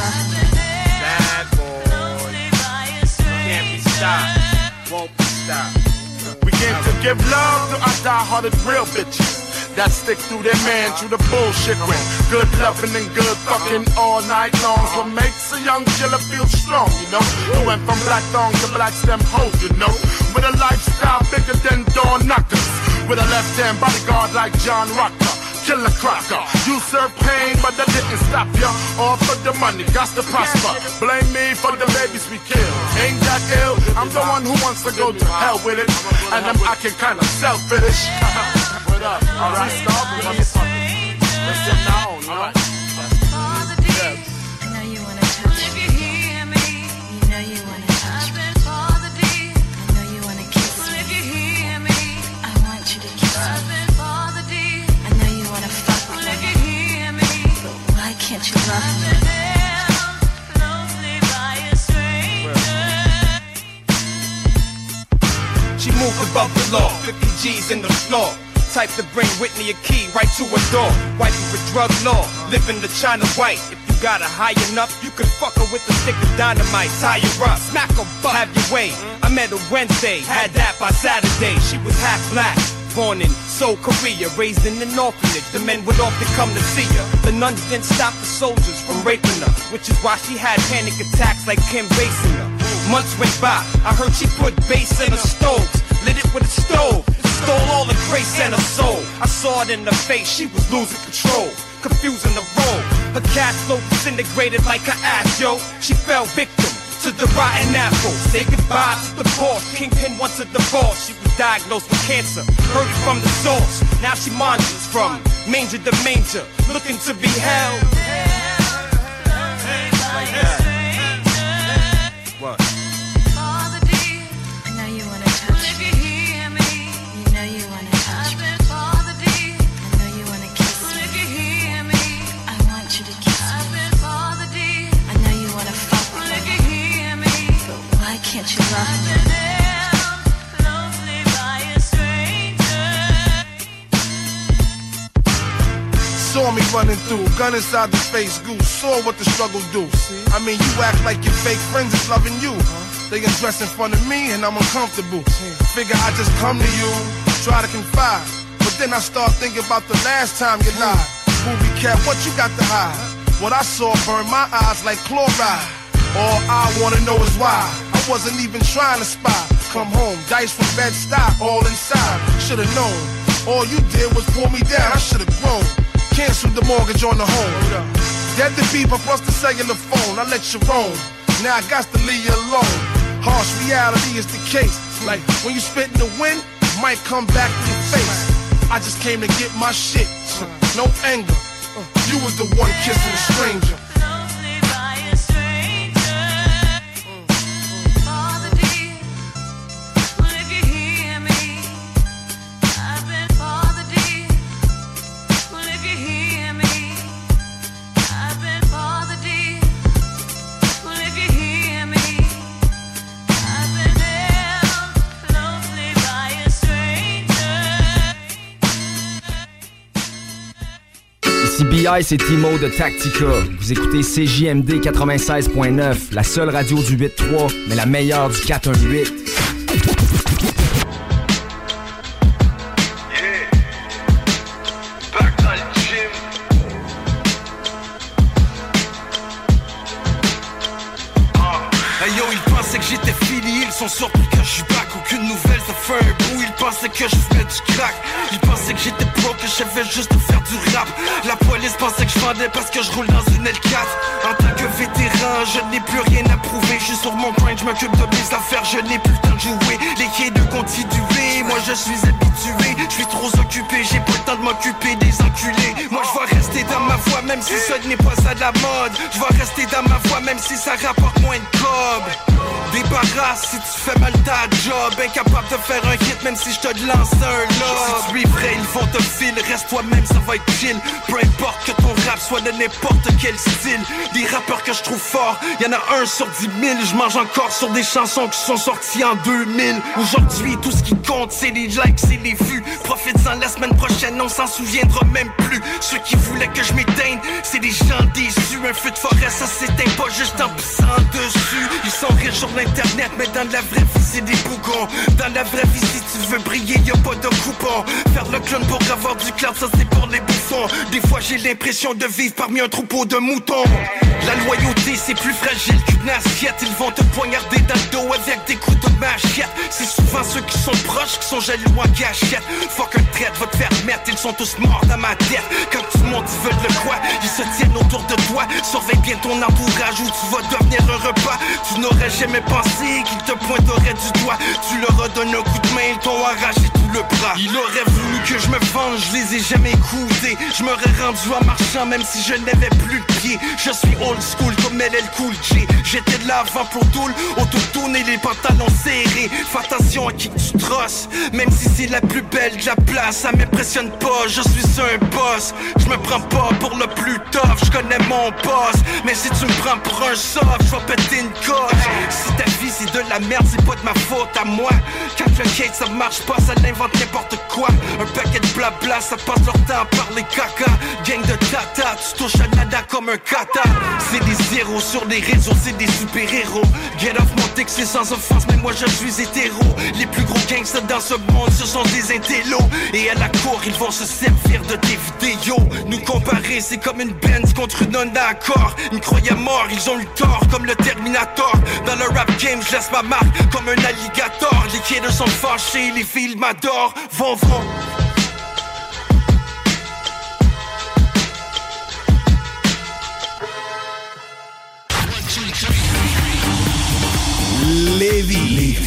Bad boy. Can't be stopped. won't stop. We to give love to our die-hearted real bitches that stick through their man through the bullshit with good loving and good fucking all night long. What makes a young killer feel strong, you know? We went from black thong to black stem hoe, you know? With a lifestyle bigger than door knockers. With a left hand bodyguard like John Rocker killer cracker. You serve pain, but that didn't stop ya. All for the money, got to prosper. Blame me for the babies we kill. Ain't that ill? I'm the one who wants to go to hell with it. And I'm acting kinda selfish. what up? Alright, stop it, motherfucker. Listen now, She moved above the law, 50 G's in the floor. Type to bring Whitney a key right to her door. Wiping for drug law, living the China white. If you got her high enough, you can fuck her with a stick of dynamite. Tie her up, smack her butt, have your way. I met her Wednesday, had that by Saturday. She was half black. Born in Seoul, Korea, raised in an orphanage. The men would often come to see her. The nuns didn't stop the soldiers from raping her, which is why she had panic attacks like Kim Basinger. Months went by, I heard she put bass in her stoves, lit it with a stove, stole all the grace and her soul. I saw it in her face, she was losing control, confusing the role. Her cash flow disintegrated like her ass, yo. She fell victim to the rotten apple. Say goodbye to the poor. Kingpin wants a divorce. She was diagnosed with cancer. Heard it from the source. Now she monsters from manger to manger, looking to be held. Like. What? Saw me running through, gun inside the face, goose. Saw what the struggle do. I mean, you act like your fake friends is loving you. They can dress in front of me and I'm uncomfortable. Figure I just come to you, try to confide. But then I start thinking about the last time you lied. Movie cat, what you got to hide? What I saw burned my eyes like chloride. All I wanna know is why. Wasn't even trying to spy. Come home, dice from bed stop, all inside. Should've known. All you did was pull me down. I should've grown. Canceled the mortgage on the home. Dead to beef, I the cellular phone. I let you roam. Now I got to leave you alone. Harsh reality is the case. Like when you spit in the wind, it might come back in your face. I just came to get my shit. No anger. You was the one kissing a stranger. C'est Timo de Tactica. Vous écoutez CJMD 96.9, la seule radio du 8.3, mais la meilleure du 418. Back dans le gym. Hey yo, ils pensaient que j'étais fini, ils sont surpris que je suis back. Aucune nouvelle, ça fait un bout. Ils pensaient que je fais du crack. Ils pensaient que j'étais que je savais juste faire du rap. La police pensait que je vendais parce que je roule dans une L4. En tant que vétéran, je n'ai plus rien à prouver. Je suis sur mon grind, je m'occupe de mes affaires, je n'ai plus le temps de jouer. Les kids de continuer, moi je suis habitué. Je suis trop occupé, j'ai pas le temps de m'occuper des enculés. Moi je vais rester dans ma voie, même si ce n'est pas à la mode. Je vais rester dans ma voie, même si ça rapporte moins de cob. Débarrasse si tu fais mal ta job. Incapable de faire un hit, même si je te lance un lob. Si tu es vrai, ils vont te Reste toi-même, ça va être chill. Peu importe que ton rap soit de n'importe quel style. Des rappeurs que je trouve forts, y en a un sur dix mille. Je mange encore sur des chansons qui sont sorties en 2000. Aujourd'hui, tout ce qui compte, c'est les likes, c'est les vues. Profites-en la semaine prochaine, on s'en souviendra même plus. Ceux qui voulaient que je m'éteigne, c'est des gens déçus. Un feu de forêt, ça s'éteint pas juste en pissant dessus. Ils sont riches sur l'internet, mais dans la vraie vie, c'est des bougons. Dans la vraie vie, si tu veux briller, y a pas de coupon. Faire le clown pour du cloud, ça c'est pour les bouffons. Des fois, j'ai l'impression de vivre parmi un troupeau de moutons. La loyauté, c'est plus fragile qu'une assiette. Ils vont te poignarder dans le dos avec des coups de machette. C'est souvent ceux qui sont proches qui sont jaloux en gâchette. Fuck un traite va te faire mettre, ils sont tous morts dans ma tête. Quand tout le monde veulent le quoi, ils se tiennent autour de toi. Surveille bien ton entourage ou tu vas devenir un repas. Tu n'aurais jamais pensé qu'ils te pointeraient du doigt. Tu leur as donné un coup de main, ils t'ont arraché tout le bras. Il aurait voulu que je me je les ai jamais écoutés. Je m'aurais rendu en marchant même si je n'avais plus de pied. Je suis old school comme est cool J. J'étais de l'avant pour tout, auto-tourner les pantalons serrés. Fais attention à qui tu trosses, même si c'est la plus belle de la place, ça m'impressionne pas. Je suis un boss, je me prends pas pour le plus tough. Je connais mon boss, mais si tu me prends pour un soft, je vais péter une coche. Si ta vie c'est de la merde, c'est pas de ma faute à moi. Quand le ça marche pas, ça l'invente n'importe quoi. Un paquet de blabla, ça passe leur temps à parler caca. Gang de tata, tu touches à nada comme un kata. C'est des zéros sur les réseaux, c'est des super-héros. Get off mon texte, c'est sans offense, mais moi je suis hétéro. Les plus gros gangsters dans ce monde, ce sont des intellos. Et à la cour, ils vont se servir de tes vidéos. Nous comparer, c'est comme une Benz contre une Honda Accord. Ils croyaient mort, ils ont eu tort, comme le Terminator. Dans le rap game, je laisse ma marque comme un alligator. Les kids sont fâchés, les filles m'adorent. Vont, vont. Levi. Levi.